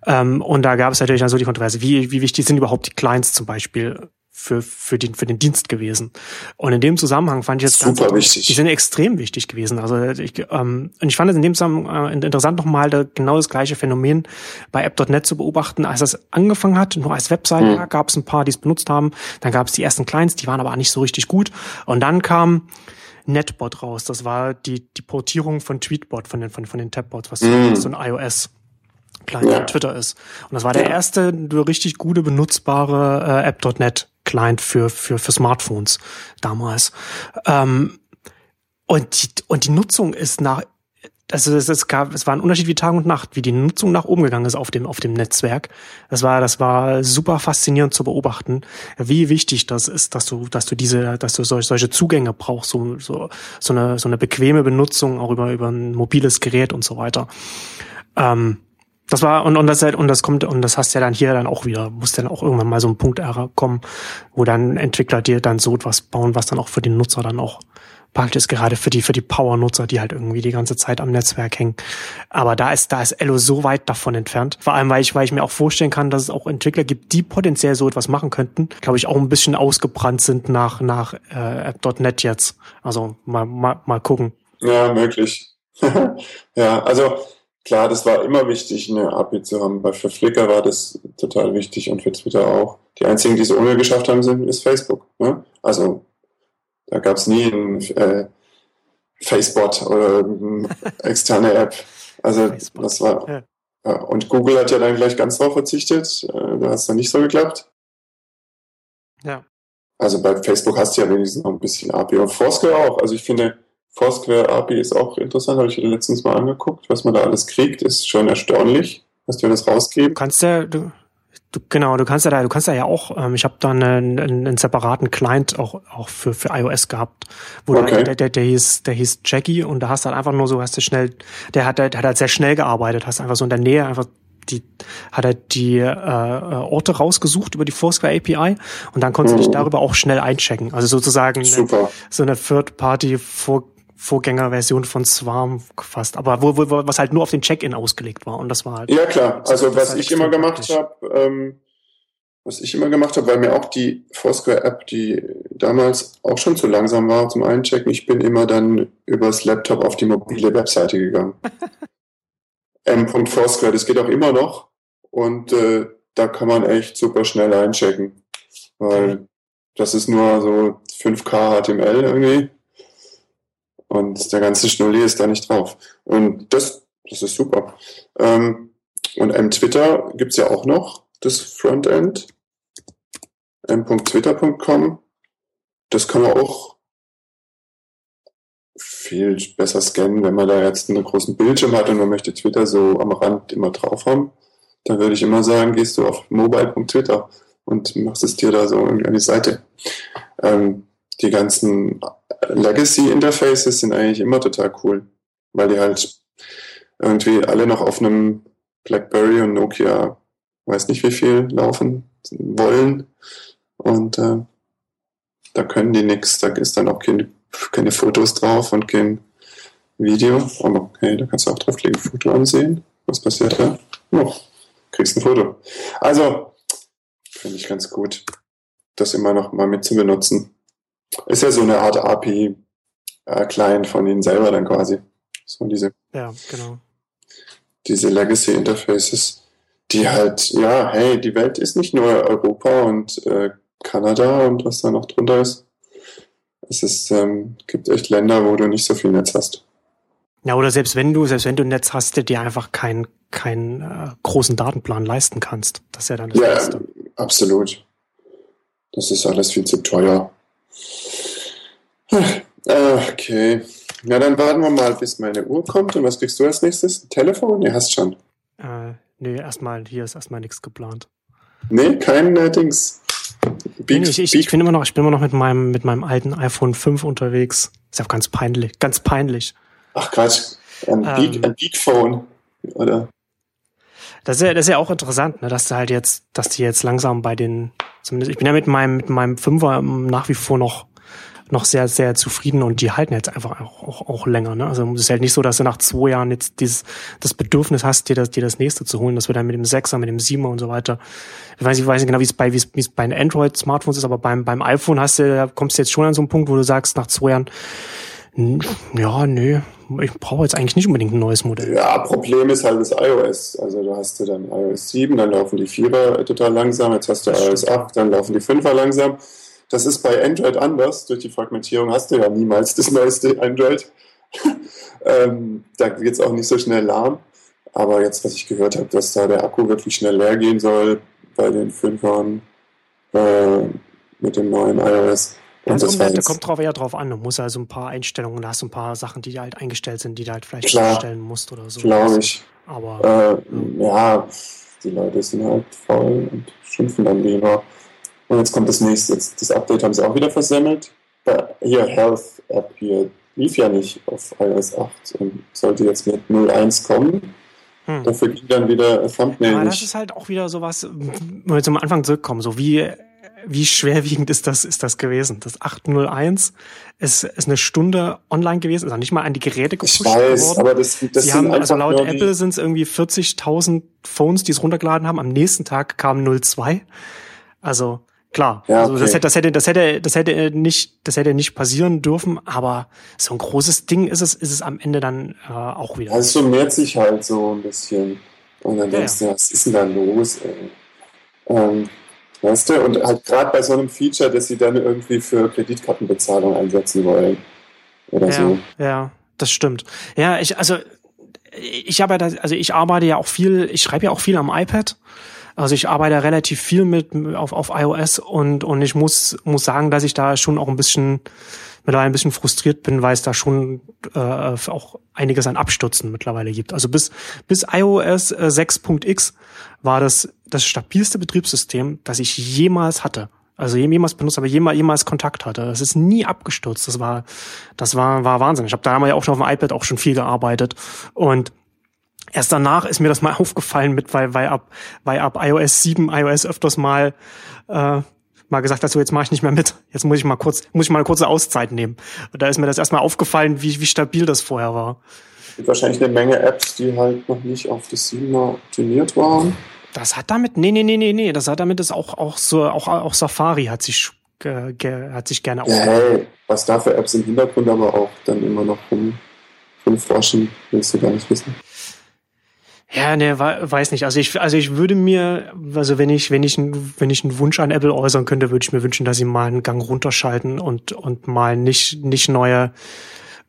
Ähm, und da gab es natürlich dann so die Kontroverse, wie, wie wichtig sind überhaupt die Clients zum Beispiel für, für, den, für den Dienst gewesen. Und in dem Zusammenhang fand ich jetzt Super wichtig. die sind extrem wichtig gewesen. Also ich, ähm, und ich fand es in dem Zusammenhang äh, interessant nochmal da genau das gleiche Phänomen bei App.net zu beobachten, als das angefangen hat, nur als Webseite Mhm. gab es ein paar, die es benutzt haben. Dann gab es die ersten Clients, die waren aber nicht so richtig gut. Und dann kam Netbot raus. Das war die, die Portierung von Tweetbot, von den, von, von den Tabbots, was Mhm. so ein iOS Client Ja. von Twitter ist. Und das war der erste richtig gute, benutzbare äh, App.net Client für, für, für Smartphones damals. Ähm, und, die, und die Nutzung ist nach, also es, es gab, es war ein Unterschied wie Tag und Nacht, wie die Nutzung nach oben gegangen ist auf dem, auf dem Netzwerk. Das war, das war super faszinierend zu beobachten, wie wichtig das ist, dass du, dass du diese, dass du solche, solche Zugänge brauchst, so, so, so eine, so eine bequeme Benutzung auch über, über ein mobiles Gerät und so weiter. Ähm, das war, und, und das halt, und das kommt, und das hast ja dann hier dann auch wieder, muss dann auch irgendwann mal so ein Punkt kommen, wo dann Entwickler dir dann so etwas bauen, was dann auch für den Nutzer dann auch praktisch ist, gerade für die, für die Power-Nutzer, die halt irgendwie die ganze Zeit am Netzwerk hängen. Aber da ist, da ist Ello so weit davon entfernt. Vor allem, weil ich, weil ich mir auch vorstellen kann, dass es auch Entwickler gibt, die potenziell so etwas machen könnten, glaube ich, auch ein bisschen ausgebrannt sind nach, nach äh, App.net jetzt. Also mal, mal, mal gucken. Ja, möglich. ja, also klar, das war immer wichtig, eine API zu haben. Bei für Flickr war das total wichtig und für Twitter auch. Die einzigen, die es ohne geschafft haben, sind ist Facebook. Ne? Also da gab es nie ein äh, Facebot oder eine externe App. Also Facebook, das war. ja. Ja, und Google hat ja dann gleich ganz drauf verzichtet. Äh, da hat es dann nicht so geklappt. Ja. Also bei Facebook hast du ja wenigstens noch ein bisschen API. Und Foursquare auch. Also ich finde, Foursquare API ist auch interessant. Habe ich letztens mal angeguckt. Was man da alles kriegt, ist schon erstaunlich, was die das rausgeben. Du kannst ja, du, du, genau, du kannst ja da, du kannst da ja auch, ähm, ich habe da einen, einen, einen separaten Client auch, auch für, für iOS gehabt, wo Okay. der, der, der hieß, der hieß Jackie und da hast du halt einfach nur so, hast du schnell, der hat, der hat halt sehr schnell gearbeitet, hast einfach so in der Nähe einfach die, hat er die äh, Orte rausgesucht über die Foursquare API und dann konntest du dich Mhm. darüber auch schnell einchecken. Also sozusagen Super. so eine Third-Party-Vor Vorgängerversion von Swarm fast, aber wo, wo, was halt nur auf den Check-in ausgelegt war. Und das war halt Ja, klar. Also was halt ich immer gemacht habe, ähm, was ich immer gemacht habe, weil mir auch die Foursquare-App, die damals auch schon zu langsam war zum Einchecken, ich bin immer dann übers Laptop auf die mobile Webseite gegangen. m.foursquare, das geht auch immer noch. Und äh, da kann man echt super schnell einchecken, weil das ist nur so 5K HTML irgendwie und der ganze Schnulli ist da nicht drauf. Und das, das ist super. Ähm, und M-Twitter gibt's ja auch noch, das Frontend. m.twitter.com. Das kann man auch viel besser scannen, wenn man da jetzt einen großen Bildschirm hat und man möchte Twitter so am Rand immer drauf haben. Dann würde ich immer sagen, gehst du auf mobile.twitter, und machst es dir da so an die Seite. Ähm, die ganzen Legacy-Interfaces sind eigentlich immer total cool, weil die halt irgendwie alle noch auf einem BlackBerry und Nokia, weiß nicht wie viel, laufen wollen. Und äh, da können die nichts, da ist dann auch kein, keine Fotos drauf und kein Video. Aber okay, da kannst du auch draufklicken, Foto ansehen. Was passiert da? Oh, kriegst ein Foto. Also, finde ich ganz gut, das immer noch mal mit zu benutzen. Ist ja so eine Art API-Client äh, von ihnen selber dann quasi. So diese, ja, genau. Diese Legacy-Interfaces, die halt, ja, hey, die Welt ist nicht nur Europa und äh, Kanada und was da noch drunter ist. Es ist, ähm, gibt echt Länder, wo du nicht so viel Netz hast. Ja, oder selbst wenn du, selbst wenn du ein Netz hast, der dir einfach keinen keinen äh, großen Datenplan leisten kannst. Das ist ja dann das Ja, Beste. absolut. Das ist alles viel zu teuer. Okay. Ja, dann warten wir mal, bis meine Uhr kommt. Und was kriegst du als nächstes? Ein Telefon? Nee, hast schon. Äh, nee, erstmal, hier ist erstmal nichts geplant. Nee, kein äh, Dings. Beat, nee, ich, ich, ich, bin immer noch, ich bin immer noch mit meinem, mit meinem alten iPhone 5 unterwegs. Ist ja ganz peinlich, ganz peinlich. Ach Quatsch, ein, ähm, Beak, ein Beak Phone, oder? Das ist ja, das ist ja auch interessant, ne, dass du halt jetzt, dass die jetzt langsam bei den, zumindest, ich bin ja mit meinem, mit meinem Fünfer nach wie vor noch noch sehr, sehr zufrieden und die halten jetzt einfach auch, auch, auch länger. Ne? Also es ist halt nicht so, dass du nach zwei Jahren jetzt dieses, das Bedürfnis hast, dir das, dir das nächste zu holen. Das wird dann mit dem Sechser, mit dem Siebener und so weiter. Ich weiß, ich weiß nicht genau, wie es bei, wie es, wie es bei Android-Smartphones ist, aber beim, beim iPhone hast du, da kommst du jetzt schon an so einen Punkt, wo du sagst, nach zwei Jahren, ja, nö, ich brauche jetzt eigentlich nicht unbedingt ein neues Modell. Ja, Problem ist halt das iOS. Also da hast du dann iOS 7, dann laufen die Vierer total langsam, jetzt hast du iOS 8, dann laufen die Fünfer langsam. Das ist bei Android anders. Durch die Fragmentierung hast du ja niemals das neueste Android. ähm, da geht es auch nicht so schnell lahm. Aber jetzt, was ich gehört habe, dass da der Akku wirklich schnell leer gehen soll bei den Fünfern äh, mit dem neuen iOS. Und also das kommt drauf eher drauf an. Du musst also ein paar Einstellungen, da hast du ein paar Sachen, die halt eingestellt sind, die du halt vielleicht Klar, einstellen musst oder so. Glaube ich. Aber äh, ja. ja, die Leute sind halt faul und schimpfen dann lieber. Und jetzt kommt das nächste. Jetzt, das Update haben sie auch wieder versemmelt. Hier, Health App hier lief ja nicht auf iOS 8 und sollte jetzt mit 0.1 kommen. Hm. Dafür ging dann wieder Thumbnail. Aber das ist halt auch wieder sowas, wenn wir zum Anfang zurückkommen, so wie, wie schwerwiegend ist das, ist das gewesen? Das 801 ist, ist eine Stunde online gewesen, ist auch nicht mal an die Geräte gepusht ich weiß, worden. Aber das, das Sie haben, also laut Apple sind es irgendwie 40.000 Phones, die es runtergeladen haben. Am nächsten Tag kam 02. Also, Klar, ja, also das, hätte, das hätte, das hätte, das hätte nicht, das hätte nicht passieren dürfen, aber so ein großes Ding ist es, ist es am Ende dann äh, auch wieder. Also summiert sich halt so ein bisschen. Und dann ja, denkst du, was ist denn da los, ey? Ähm, weißt du, und halt gerade bei so einem Feature, dass sie dann irgendwie für Kreditkartenbezahlung einsetzen wollen. Oder ja, so. Ja, das stimmt. Ja, ich, also ich habe ja, also ich arbeite ja auch viel, ich schreibe ja auch viel am iPad. Also ich arbeite relativ viel mit auf, auf iOS und, und ich muss, muss sagen, dass ich da schon auch ein bisschen mittlerweile ein bisschen frustriert bin, weil es da schon äh, auch einiges an Abstürzen mittlerweile gibt. Also bis, bis iOS äh, 6.x war das das stabilste Betriebssystem, das ich jemals hatte. Also jemals benutzt, aber jemals, jemals Kontakt hatte. Es ist nie abgestürzt. Das war, das war, war Wahnsinn. Ich habe damals ja auch schon auf dem iPad auch schon viel gearbeitet. Und Erst danach ist mir das mal aufgefallen mit, weil, weil ab, weil ab iOS 7 iOS öfters mal, äh, mal gesagt hat, so jetzt mache ich nicht mehr mit. Jetzt muss ich mal kurz, muss ich mal eine kurze Auszeit nehmen. Und da ist mir das erstmal aufgefallen, wie, wie stabil das vorher war. Es gibt wahrscheinlich eine Menge Apps, die halt noch nicht auf das 7er optimiert waren. Das hat damit, nee, nee, nee, nee, nee, das hat damit ist auch, auch so, auch, auch Safari hat sich, ge, ge, hat sich gerne ja, hey, was da für Apps im Hintergrund aber auch dann immer noch rum, rumforschen, willst du gar nicht wissen. Ja, ne, weiß nicht. Also ich, also ich würde mir, also wenn ich, wenn ich, wenn ich einen Wunsch an Apple äußern könnte, würde ich mir wünschen, dass sie mal einen Gang runterschalten und und mal nicht nicht neue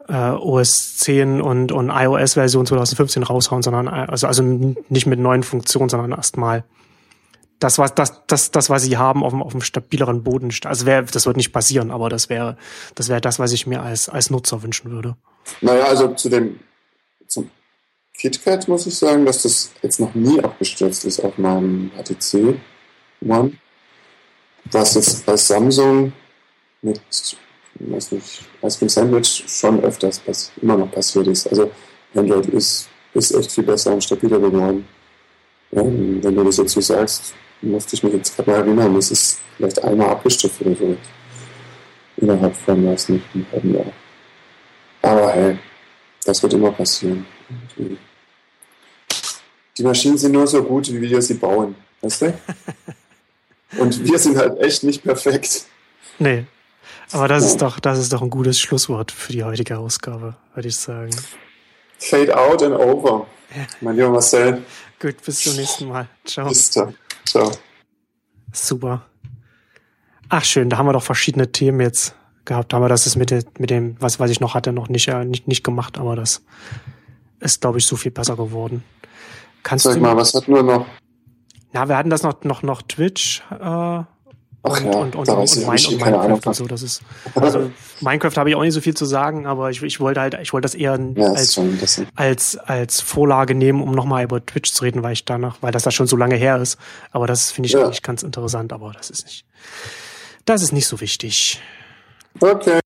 äh, OS 10 und und iOS Version 2015 raushauen, sondern also also nicht mit neuen Funktionen, sondern erstmal das was das das das was sie haben auf dem auf dem stabileren Boden. Also wäre das wird nicht passieren, aber das wäre das wäre das, was ich mir als als Nutzer wünschen würde. Naja, also zu dem zum KitKat muss ich sagen, dass das jetzt noch nie abgestürzt ist auf meinem HTC One. was jetzt bei Samsung mit, weiß nicht, Ice Cream Sandwich schon öfters immer noch passiert ist. Also Android ist, ist echt viel besser und stabiler geworden. Ähm, wenn du das jetzt so sagst, musste ich mich jetzt gerade mal erinnern, das ist vielleicht einmal abgestürzt oder so. Innerhalb von, weiß nicht, einem halben Jahr. Aber hey, das wird immer passieren. Die Maschinen sind nur so gut, wie wir sie bauen. Weißt du? Und wir sind halt echt nicht perfekt. Nee. Aber das ist doch, das ist doch ein gutes Schlusswort für die heutige Ausgabe, würde ich sagen. Fade out and over. Ja. Mein lieber Marcel. Gut, bis zum nächsten Mal. Ciao. Bis dann. Ciao. Super. Ach schön, da haben wir doch verschiedene Themen jetzt gehabt. Da haben wir das ist mit, mit dem, was, was ich noch hatte, noch nicht, äh, nicht, nicht gemacht, aber das ist, glaube ich, so viel besser geworden. Kannst Sag du mal, was hatten wir noch? Ja, wir hatten das noch, noch, noch Twitch, äh, Ach und, ja, und, und, da und, weiß ich und. Minecraft und so. Das ist, also Minecraft habe ich auch nicht so viel zu sagen, aber ich, ich wollte halt, ich wollte das eher Ja, als, bisschen. als, als Vorlage nehmen, um nochmal über Twitch zu reden, weil ich danach, weil das da schon so lange her ist. Aber das finde ich Ja. eigentlich ganz interessant, aber das ist nicht, das ist nicht so wichtig. Okay.